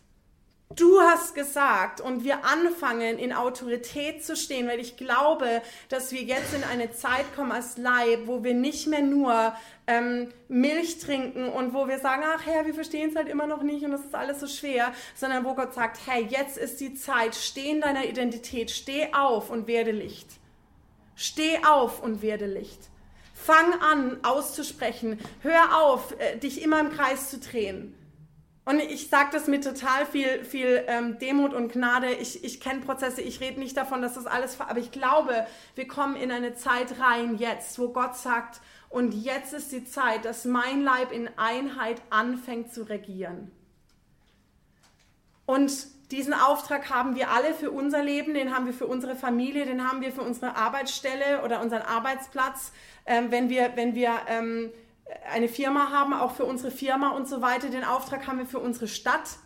Du hast gesagt und wir anfangen in Autorität zu stehen, weil ich glaube, dass wir jetzt in eine Zeit kommen als Leib, wo wir nicht mehr nur ähm, Milch trinken und wo wir sagen, ach Herr, wir verstehen es halt immer noch nicht und das ist alles so schwer, sondern wo Gott sagt, hey, jetzt ist die Zeit, steh in deiner Identität, steh auf und werde Licht. Steh auf und werde Licht. Fang an auszusprechen. Hör auf, äh, dich immer im Kreis zu drehen und ich sage das mit total viel, viel ähm, Demut und Gnade. Ich, ich kenne Prozesse, ich rede nicht davon, dass das alles, aber ich glaube, wir kommen in eine Zeit rein jetzt, wo Gott sagt, und jetzt ist die Zeit, dass mein Leib in Einheit anfängt zu regieren. Und diesen Auftrag haben wir alle für unser Leben, den haben wir für unsere Familie, den haben wir für unsere Arbeitsstelle oder unseren Arbeitsplatz. Ähm, wenn wir, wenn wir ähm, eine Firma haben, auch für unsere Firma und so weiter. Den Auftrag haben wir für unsere Stadt.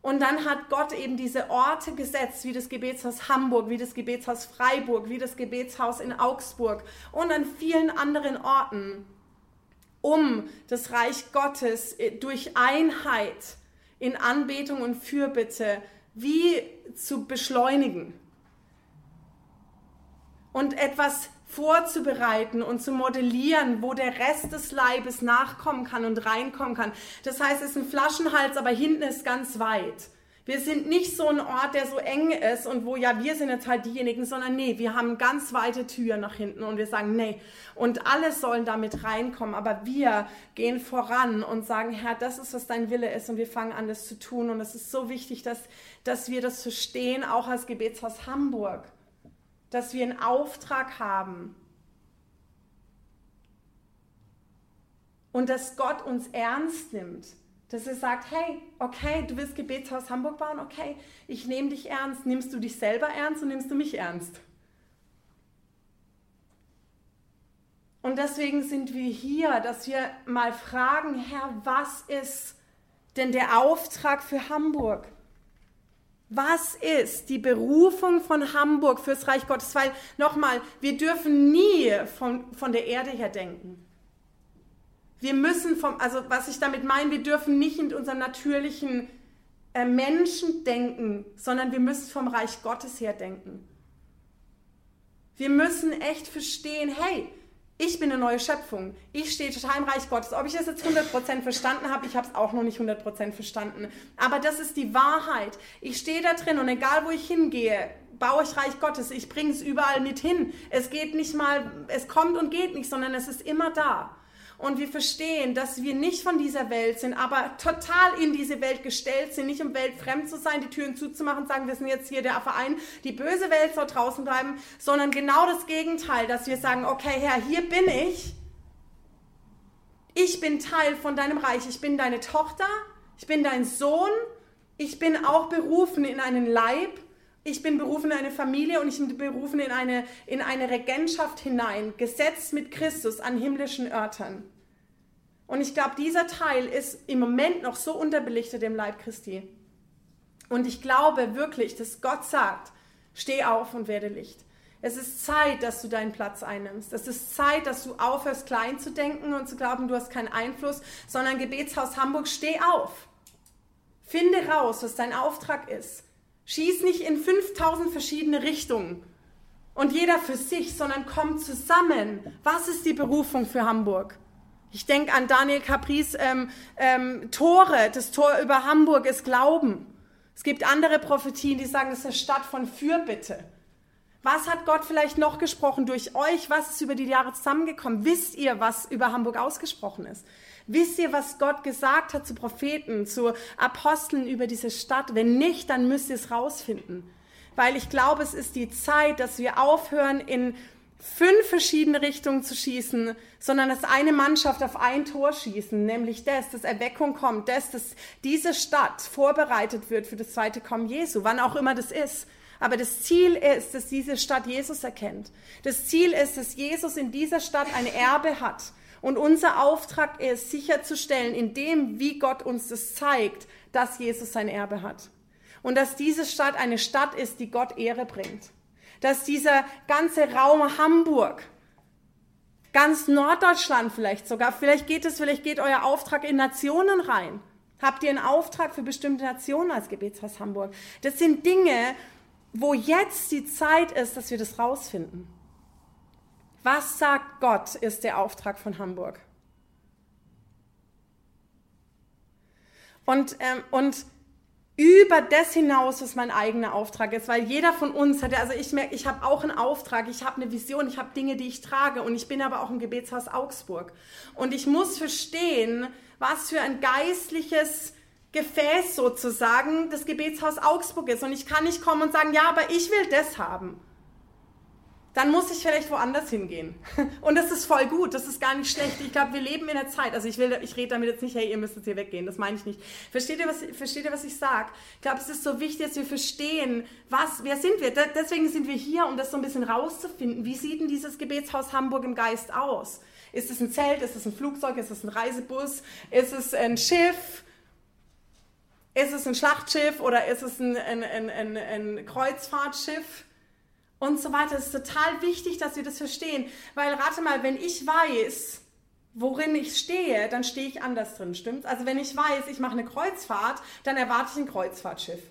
Und dann hat Gott eben diese Orte gesetzt, wie das Gebetshaus Hamburg, wie das Gebetshaus Freiburg, wie das Gebetshaus in Augsburg und an vielen anderen Orten, um das Reich Gottes durch Einheit in Anbetung und Fürbitte wie zu beschleunigen und etwas vorzubereiten und zu modellieren, wo der Rest des Leibes nachkommen kann und reinkommen kann. Das heißt, es ist ein Flaschenhals, aber hinten ist ganz weit. Wir sind nicht so ein Ort, der so eng ist und wo ja wir sind jetzt halt diejenigen, sondern nee, wir haben ganz weite Türen nach hinten und wir sagen nee. Und alle sollen damit reinkommen, aber wir gehen voran und sagen, Herr, das ist, was dein Wille ist und wir fangen an, das zu tun. Und es ist so wichtig, dass, dass wir das verstehen, auch als Gebetshaus Hamburg, dass wir einen Auftrag haben. Und dass Gott uns ernst nimmt dass er sagt, hey, okay, du willst Gebetshaus Hamburg bauen, okay, ich nehme dich ernst. Nimmst du dich selber ernst und nimmst du mich ernst? Und deswegen sind wir hier, dass wir mal fragen, Herr, was ist denn der Auftrag für Hamburg? Was ist die Berufung von Hamburg fürs Reich Gottes? Weil nochmal, wir dürfen nie von, von der Erde her denken. Wir müssen vom, also was ich damit meine, wir dürfen nicht in unserem natürlichen äh, Menschen denken, sondern wir müssen vom Reich Gottes her denken. Wir müssen echt verstehen, hey, ich bin eine neue Schöpfung. Ich stehe total im Reich Gottes. Ob ich das jetzt 100% verstanden habe, ich habe es auch noch nicht 100% verstanden. Aber das ist die Wahrheit. Ich stehe da drin und egal wo ich hingehe, baue ich Reich Gottes. Ich bringe es überall mit hin. Es geht nicht mal, es kommt und geht nicht, sondern es ist immer da und wir verstehen, dass wir nicht von dieser Welt sind, aber total in diese Welt gestellt sind, nicht um weltfremd zu sein, die Türen zuzumachen, sagen, wir sind jetzt hier der Verein, die böse Welt soll draußen bleiben, sondern genau das Gegenteil, dass wir sagen, okay Herr, hier bin ich, ich bin Teil von deinem Reich, ich bin deine Tochter, ich bin dein Sohn, ich bin auch berufen in einen Leib, ich bin berufen in eine Familie und ich bin berufen in eine, in eine Regentschaft hinein, gesetzt mit Christus an himmlischen Örtern. Und ich glaube, dieser Teil ist im Moment noch so unterbelichtet im Leib Christi. Und ich glaube wirklich, dass Gott sagt, steh auf und werde Licht. Es ist Zeit, dass du deinen Platz einnimmst. Es ist Zeit, dass du aufhörst, klein zu denken und zu glauben, du hast keinen Einfluss, sondern Gebetshaus Hamburg, steh auf. Finde raus, was dein Auftrag ist. Schieß nicht in 5000 verschiedene Richtungen und jeder für sich, sondern komm zusammen. Was ist die Berufung für Hamburg? Ich denke an Daniel Capris ähm, ähm, Tore. Das Tor über Hamburg ist Glauben. Es gibt andere Prophetien, die sagen, es ist eine Stadt von Fürbitte. Was hat Gott vielleicht noch gesprochen durch euch? Was ist über die Jahre zusammengekommen? Wisst ihr, was über Hamburg ausgesprochen ist? Wisst ihr, was Gott gesagt hat zu Propheten, zu Aposteln über diese Stadt? Wenn nicht, dann müsst ihr es rausfinden. Weil ich glaube, es ist die Zeit, dass wir aufhören, in fünf verschiedene Richtungen zu schießen, sondern dass eine Mannschaft auf ein Tor schießen, nämlich das, dass Erweckung kommt, das, dass diese Stadt vorbereitet wird für das zweite Kommen Jesu, wann auch immer das ist. Aber das Ziel ist, dass diese Stadt Jesus erkennt. Das Ziel ist, dass Jesus in dieser Stadt ein Erbe hat und unser Auftrag ist, sicherzustellen, in dem, wie Gott uns das zeigt, dass Jesus sein Erbe hat. Und dass diese Stadt eine Stadt ist, die Gott Ehre bringt. Dass dieser ganze Raum Hamburg, ganz Norddeutschland vielleicht sogar, vielleicht geht es, vielleicht geht euer Auftrag in Nationen rein. Habt ihr einen Auftrag für bestimmte Nationen als Gebetshaus Hamburg? Das sind Dinge, wo jetzt die Zeit ist, dass wir das rausfinden. Was sagt Gott, ist der Auftrag von Hamburg. Und, ähm, und über das hinaus, was mein eigener Auftrag ist, weil jeder von uns hat, also ich merke, ich habe auch einen Auftrag, ich habe eine Vision, ich habe Dinge, die ich trage und ich bin aber auch im Gebetshaus Augsburg. Und ich muss verstehen, was für ein geistliches Gefäß sozusagen das Gebetshaus Augsburg ist. Und ich kann nicht kommen und sagen, ja, aber ich will das haben dann muss ich vielleicht woanders hingehen. Und das ist voll gut, das ist gar nicht schlecht. Ich glaube, wir leben in der Zeit. Also ich will, ich rede damit jetzt nicht, hey, ihr müsst jetzt hier weggehen. Das meine ich nicht. Versteht ihr, was, versteht ihr, was ich sage? Ich glaube, es ist so wichtig, dass wir verstehen, was, wer sind wir? deswegen sind wir hier, um das so ein bisschen rauszufinden. Wie sieht denn dieses Gebetshaus Hamburg im Geist aus? Ist es ein Zelt? Ist es ein Flugzeug? Ist es ein Reisebus? Ist es ein Schiff? Ist es ein Schlachtschiff oder ist es ein, ein, ein, ein, ein Kreuzfahrtschiff? und so weiter. Es ist total wichtig, dass wir das verstehen, weil rate mal, wenn ich weiß, worin ich stehe, dann stehe ich anders drin, stimmt's? Also wenn ich weiß, ich mache eine Kreuzfahrt, dann erwarte ich ein Kreuzfahrtschiff.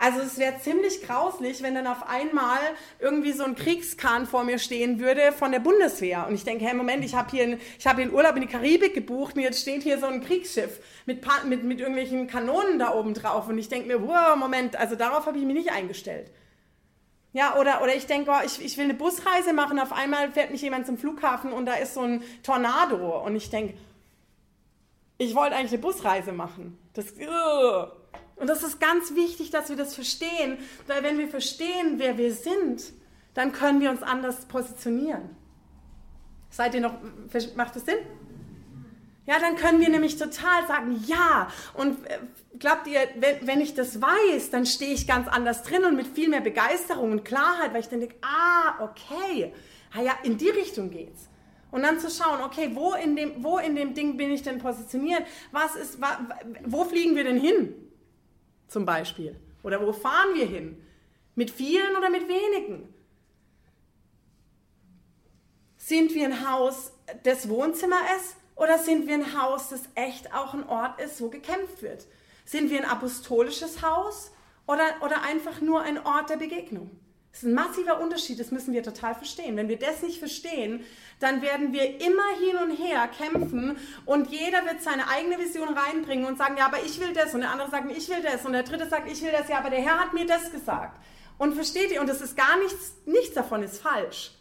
Also es wäre ziemlich grauslich, wenn dann auf einmal irgendwie so ein Kriegskahn vor mir stehen würde von der Bundeswehr. Und ich denke, hey, Moment, ich habe hier, einen, hab hier einen Urlaub in die Karibik gebucht und jetzt steht hier so ein Kriegsschiff mit, mit, mit irgendwelchen Kanonen da oben drauf. Und ich denke mir, wow, Moment, also darauf habe ich mich nicht eingestellt. Ja, oder, oder ich denke, oh, ich, ich will eine Busreise machen, auf einmal fährt mich jemand zum Flughafen und da ist so ein Tornado. Und ich denke, ich wollte eigentlich eine Busreise machen. Das, uh. Und das ist ganz wichtig, dass wir das verstehen, weil wenn wir verstehen, wer wir sind, dann können wir uns anders positionieren. Seid ihr noch, macht das Sinn? Ja, dann können wir nämlich total sagen, ja. Und äh, glaubt ihr, wenn, wenn ich das weiß, dann stehe ich ganz anders drin und mit viel mehr Begeisterung und Klarheit, weil ich dann denke, ah, okay, ah ja, in die Richtung geht's. Und dann zu schauen, okay, wo in dem, wo in dem Ding bin ich denn positioniert? Was ist, wo fliegen wir denn hin? Zum Beispiel. Oder wo fahren wir hin? Mit vielen oder mit wenigen? Sind wir ein Haus, das Wohnzimmer ist? Oder sind wir ein Haus, das echt auch ein Ort ist, wo gekämpft wird? Sind wir ein apostolisches Haus oder, oder einfach nur ein Ort der Begegnung? Das ist ein massiver Unterschied, das müssen wir total verstehen. Wenn wir das nicht verstehen, dann werden wir immer hin und her kämpfen und jeder wird seine eigene Vision reinbringen und sagen, ja, aber ich will das und der andere sagt, ich will das und der dritte sagt, ich will das, ja, aber der Herr hat mir das gesagt. Und versteht ihr, und das ist gar nichts, nichts davon ist falsch.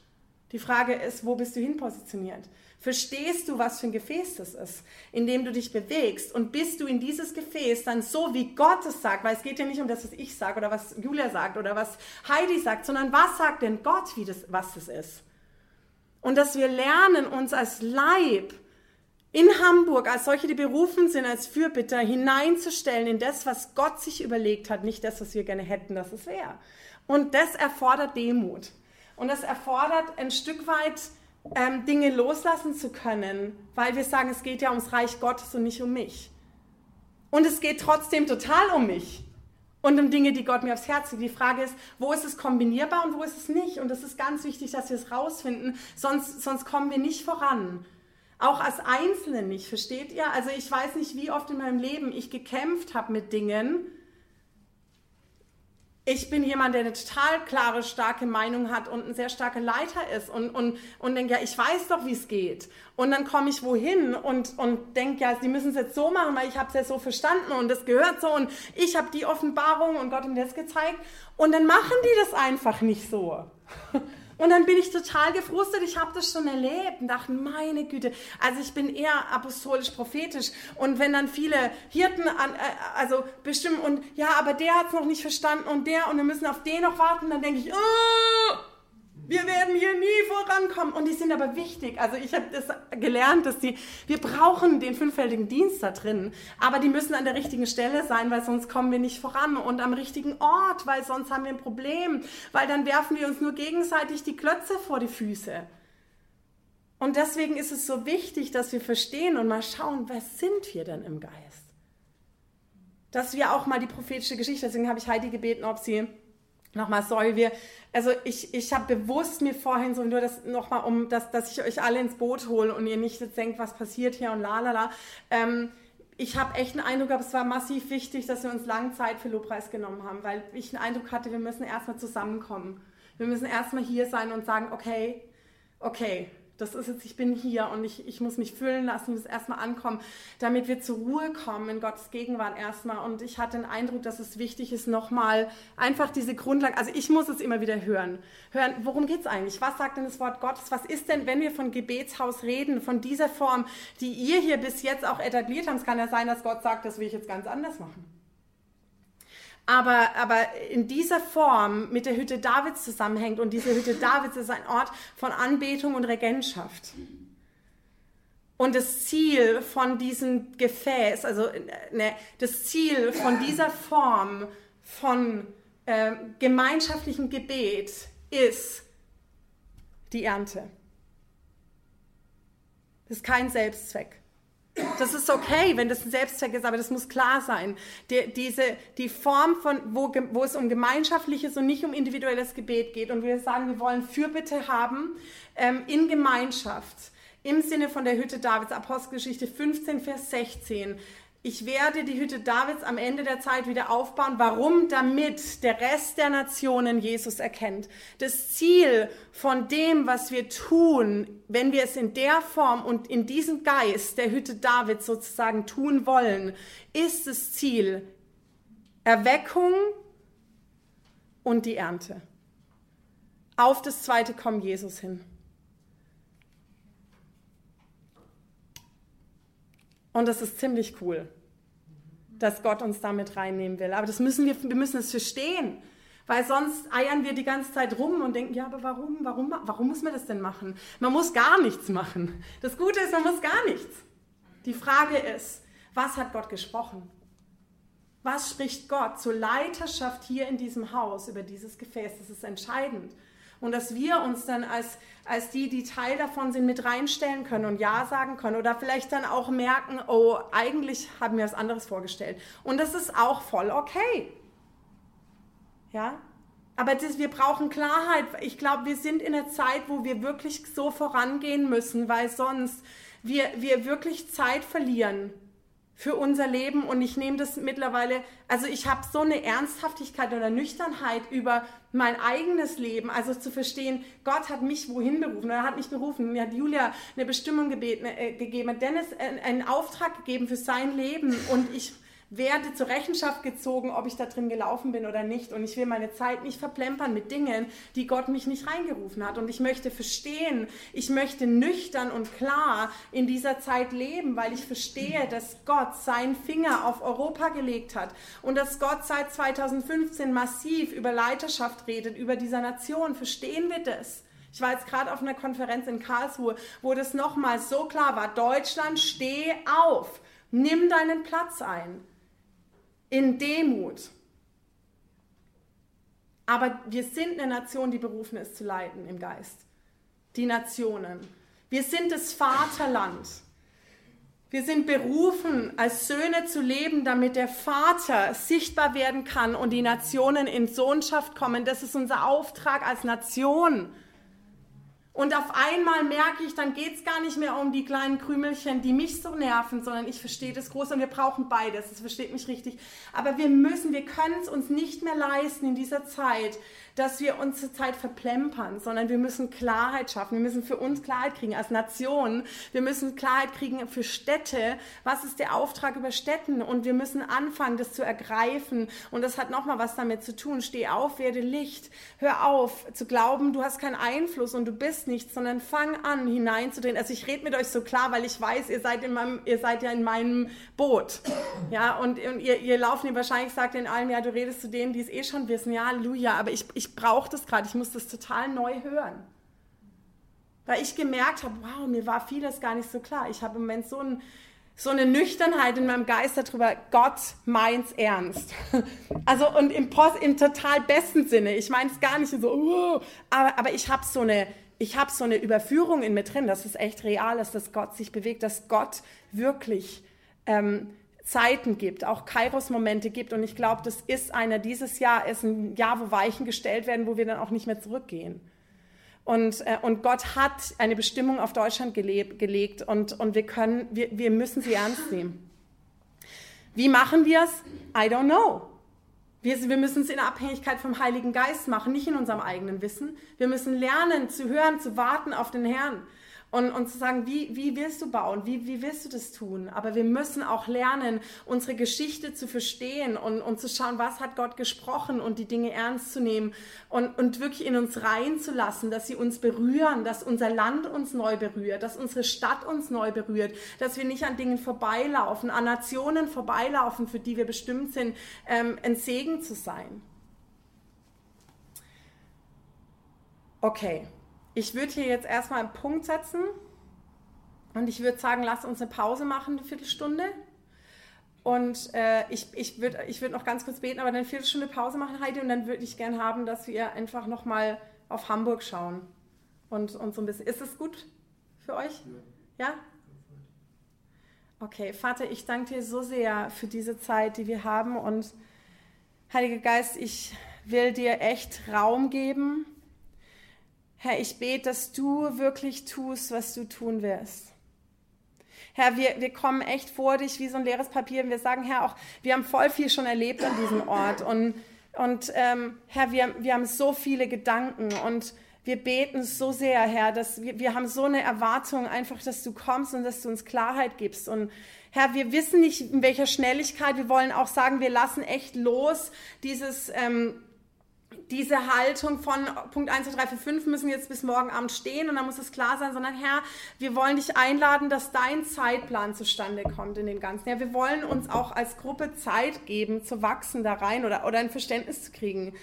Die Frage ist, wo bist du hin positioniert? Verstehst du, was für ein Gefäß das ist, in dem du dich bewegst? Und bist du in dieses Gefäß dann so, wie Gott es sagt? Weil es geht ja nicht um das, was ich sage oder was Julia sagt oder was Heidi sagt, sondern was sagt denn Gott, wie das, was das ist? Und dass wir lernen, uns als Leib in Hamburg, als solche, die berufen sind, als Fürbitter, hineinzustellen in das, was Gott sich überlegt hat, nicht das, was wir gerne hätten, dass es wäre. Und das erfordert Demut. Und das erfordert ein Stück weit ähm, Dinge loslassen zu können, weil wir sagen, es geht ja ums Reich Gottes und nicht um mich. Und es geht trotzdem total um mich und um Dinge, die Gott mir aufs Herz legt. Die Frage ist, wo ist es kombinierbar und wo ist es nicht? Und das ist ganz wichtig, dass wir es rausfinden, sonst, sonst kommen wir nicht voran. Auch als Einzelne nicht, versteht ihr? Also ich weiß nicht, wie oft in meinem Leben ich gekämpft habe mit Dingen, ich bin jemand, der eine total klare, starke Meinung hat und ein sehr starker Leiter ist und, und, und denke, ja, ich weiß doch, wie es geht. Und dann komme ich wohin und, und denke, ja, sie müssen es jetzt so machen, weil ich habe es ja so verstanden und das gehört so und ich habe die Offenbarung und Gott ihm das gezeigt. Und dann machen die das einfach nicht so. Und dann bin ich total gefrustet. Ich habe das schon erlebt und dachte, meine Güte, also ich bin eher apostolisch-prophetisch. Und wenn dann viele Hirten an, äh, also bestimmen und ja, aber der hat es noch nicht verstanden und der und wir müssen auf den noch warten, dann denke ich, oh, wir werden hier nie vorankommen. Und die sind aber wichtig. Also ich habe das gelernt, dass die, wir brauchen den fünffältigen Dienst da drin. Aber die müssen an der richtigen Stelle sein, weil sonst kommen wir nicht voran. Und am richtigen Ort, weil sonst haben wir ein Problem. Weil dann werfen wir uns nur gegenseitig die Klötze vor die Füße. Und deswegen ist es so wichtig, dass wir verstehen und mal schauen, wer sind wir denn im Geist? Dass wir auch mal die prophetische Geschichte, deswegen habe ich Heidi gebeten, ob sie nochmal soll wir, also ich, ich habe bewusst mir vorhin so nur das nochmal, um dass, dass ich euch alle ins Boot hole und ihr nicht jetzt denkt, was passiert hier und la la la. Ähm, ich habe echt einen Eindruck gehabt, es war massiv wichtig, dass wir uns lange Zeit für Lobpreis genommen haben, weil ich einen Eindruck hatte, wir müssen erstmal zusammenkommen. Wir müssen erstmal hier sein und sagen, okay, okay, das ist jetzt, ich bin hier und ich, ich muss mich füllen lassen, ich muss erstmal ankommen, damit wir zur Ruhe kommen in Gottes Gegenwart erstmal. Und ich hatte den Eindruck, dass es wichtig ist, nochmal einfach diese Grundlage, also ich muss es immer wieder hören. Hören, worum geht es eigentlich? Was sagt denn das Wort Gottes? Was ist denn, wenn wir von Gebetshaus reden, von dieser Form, die ihr hier bis jetzt auch etabliert habt? Es kann ja sein, dass Gott sagt, das will ich jetzt ganz anders machen. Aber, aber in dieser Form mit der Hütte Davids zusammenhängt und diese Hütte Davids ist ein Ort von Anbetung und Regentschaft. Und das Ziel von diesem Gefäß, also ne, das Ziel von dieser Form von äh, gemeinschaftlichem Gebet ist die Ernte. Das ist kein Selbstzweck. Das ist okay, wenn das ein Selbstzweck ist, aber das muss klar sein. Die, diese, die Form von, wo, wo es um gemeinschaftliches und nicht um individuelles Gebet geht und wir sagen, wir wollen Fürbitte haben ähm, in Gemeinschaft. Im Sinne von der Hütte Davids, Apostelgeschichte 15, Vers 16. ich werde die Hütte Davids am Ende der Zeit wieder aufbauen. Warum? Damit der Rest der Nationen Jesus erkennt. Das Ziel von dem, was wir tun, wenn wir es in der Form und in diesem Geist der Hütte Davids sozusagen tun wollen, ist das Ziel Erweckung und die Ernte. Auf das zweite Kommen Jesus hin. Und das ist ziemlich cool, dass Gott uns damit reinnehmen will. Aber das müssen wir, wir müssen es verstehen. Weil sonst eiern wir die ganze Zeit rum und denken, ja, aber warum, warum, warum muss man das denn machen? Man muss gar nichts machen. Das Gute ist, man muss gar nichts. Die Frage ist, was hat Gott gesprochen? Was spricht Gott zur Leiterschaft hier in diesem Haus über dieses Gefäß? Das ist entscheidend. Und dass wir uns dann als, als die, die Teil davon sind, mit reinstellen können und Ja sagen können oder vielleicht dann auch merken, oh, eigentlich haben wir was anderes vorgestellt. Und das ist auch voll okay. Ja? Aber das, wir brauchen Klarheit. Ich glaube, wir sind in einer Zeit, wo wir wirklich so vorangehen müssen, weil sonst wir, wir wirklich Zeit verlieren für unser Leben und ich nehme das mittlerweile, also ich habe so eine Ernsthaftigkeit oder Nüchternheit über mein eigenes Leben, also zu verstehen, Gott hat mich wohin berufen, er hat mich berufen, mir hat Julia eine Bestimmung gebeten, äh, gegeben, hat Dennis einen Auftrag gegeben für sein Leben und ich werde zur Rechenschaft gezogen, ob ich da drin gelaufen bin oder nicht. Und ich will meine Zeit nicht verplempern mit Dingen, die Gott mich nicht reingerufen hat. Und ich möchte verstehen, ich möchte nüchtern und klar in dieser Zeit leben, weil ich verstehe, dass Gott seinen Finger auf Europa gelegt hat und dass Gott seit 2015 massiv über Leiterschaft redet, über dieser Nation. Verstehen wir das? Ich war jetzt gerade auf einer Konferenz in Karlsruhe, wo das nochmal so klar war. Deutschland, steh auf. Nimm deinen Platz ein in Demut. Aber wir sind eine Nation, die berufen ist zu leiten im Geist. Die Nationen. Wir sind das Vaterland. Wir sind berufen, als Söhne zu leben, damit der Vater sichtbar werden kann und die Nationen in Sohnschaft kommen. Das ist unser Auftrag als Nation. Und auf einmal merke ich, dann geht es gar nicht mehr um die kleinen Krümelchen, die mich so nerven, sondern ich verstehe das Große und wir brauchen beides. Das versteht mich richtig. Aber wir müssen, wir können es uns nicht mehr leisten in dieser Zeit, dass wir unsere Zeit verplempern, sondern wir müssen Klarheit schaffen. Wir müssen für uns Klarheit kriegen als Nation. Wir müssen Klarheit kriegen für Städte. Was ist der Auftrag über Städten? Und wir müssen anfangen, das zu ergreifen. Und das hat nochmal was damit zu tun. Steh auf, werde Licht. Hör auf zu glauben, du hast keinen Einfluss und du bist nichts, sondern fang an, hineinzudrehen. Also ich rede mit euch so klar, weil ich weiß, ihr seid, in meinem, ihr seid ja in meinem Boot. Ja, und, und ihr, ihr laufen, ihr wahrscheinlich sagt in allen, ja, du redest zu denen, die es eh schon wissen. Ja, Halleluja. Aber ich, ich ich brauche das gerade, ich muss das total neu hören. Weil ich gemerkt habe, wow, mir war vieles gar nicht so klar. Ich habe im Moment so, ein, so eine Nüchternheit in meinem Geist darüber, Gott meint's ernst. Also und im, im total besten Sinne. Ich meine es gar nicht so, uh, aber, aber ich habe so eine, ich habe so eine Überführung in mir drin, dass es echt real ist, dass Gott sich bewegt, dass Gott wirklich ähm, Zeiten gibt, auch Kairos-Momente gibt. Und ich glaube, das ist einer, dieses Jahr ist ein Jahr, wo Weichen gestellt werden, wo wir dann auch nicht mehr zurückgehen. Und, äh, und Gott hat eine Bestimmung auf Deutschland gelebt, gelegt und, und wir, können, wir, wir müssen sie ernst nehmen. Wie machen wir es? I don't know. Wir, wir müssen es in Abhängigkeit vom Heiligen Geist machen, nicht in unserem eigenen Wissen. Wir müssen lernen, zu hören, zu warten auf den Herrn. Und, und zu sagen, wie, wie willst du bauen? Wie, wie willst du das tun? Aber wir müssen auch lernen, unsere Geschichte zu verstehen und, und zu schauen, was hat Gott gesprochen und die Dinge ernst zu nehmen und, und wirklich in uns reinzulassen, dass sie uns berühren, dass unser Land uns neu berührt, dass unsere Stadt uns neu berührt, dass wir nicht an Dingen vorbeilaufen, an Nationen vorbeilaufen, für die wir bestimmt sind, ähm, ein Segen zu sein. Okay. Ich würde hier jetzt erstmal einen Punkt setzen und ich würde sagen, lass uns eine Pause machen, eine Viertelstunde. Und äh, ich, ich würde ich würd noch ganz kurz beten, aber eine Viertelstunde Pause machen, Heidi, und dann würde ich gerne haben, dass wir einfach nochmal auf Hamburg schauen. Und, und so ein bisschen. Ist das gut für euch? Ja? Okay, Vater, ich danke dir so sehr für diese Zeit, die wir haben. Und Heiliger Geist, ich will dir echt Raum geben Herr, ich bete, dass du wirklich tust, was du tun wirst. Herr, wir, wir kommen echt vor dich wie so ein leeres Papier und wir sagen, Herr, auch wir haben voll viel schon erlebt an diesem Ort und, und ähm, Herr, wir, wir haben so viele Gedanken und wir beten so sehr, Herr, dass wir, wir haben so eine Erwartung einfach, dass du kommst und dass du uns Klarheit gibst. Und Herr, wir wissen nicht, in welcher Schnelligkeit. Wir wollen auch sagen, wir lassen echt los dieses... Ähm, diese Haltung von Punkt 1, 2, 3, 4, 5 müssen jetzt bis morgen Abend stehen und dann muss es klar sein, sondern Herr, wir wollen dich einladen, dass dein Zeitplan zustande kommt in dem Ganzen. Ja, wir wollen uns auch als Gruppe Zeit geben, zu wachsen da rein oder, oder ein Verständnis zu kriegen.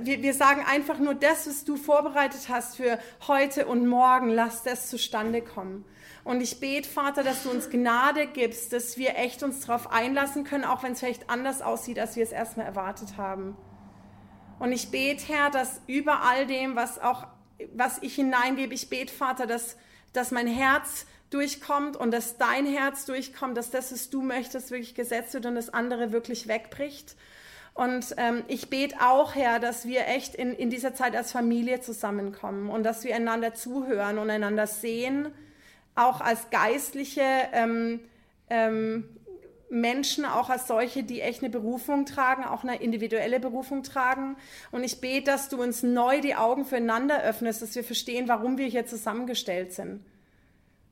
Wir, wir sagen einfach nur das, was du vorbereitet hast für heute und morgen, lass das zustande kommen. Und ich bete, Vater, dass du uns Gnade gibst, dass wir echt uns darauf einlassen können, auch wenn es vielleicht anders aussieht, als wir es erstmal erwartet haben. Und ich bete, Herr, dass über all dem, was auch, was ich hineingebe, ich bete, Vater, dass, dass mein Herz durchkommt und dass dein Herz durchkommt, dass das, was du möchtest, wirklich gesetzt wird und das andere wirklich wegbricht. Und ähm, ich bete auch, Herr, dass wir echt in, in dieser Zeit als Familie zusammenkommen und dass wir einander zuhören und einander sehen, auch als geistliche ähm, ähm, Menschen, auch als solche, die echt eine Berufung tragen, auch eine individuelle Berufung tragen. Und ich bete, dass du uns neu die Augen füreinander öffnest, dass wir verstehen, warum wir hier zusammengestellt sind.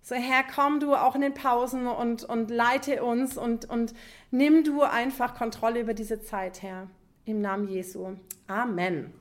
So, Herr, komm du auch in den Pausen und, und leite uns und, und nimm du einfach Kontrolle über diese Zeit, Herr. Im Namen Jesu. Amen.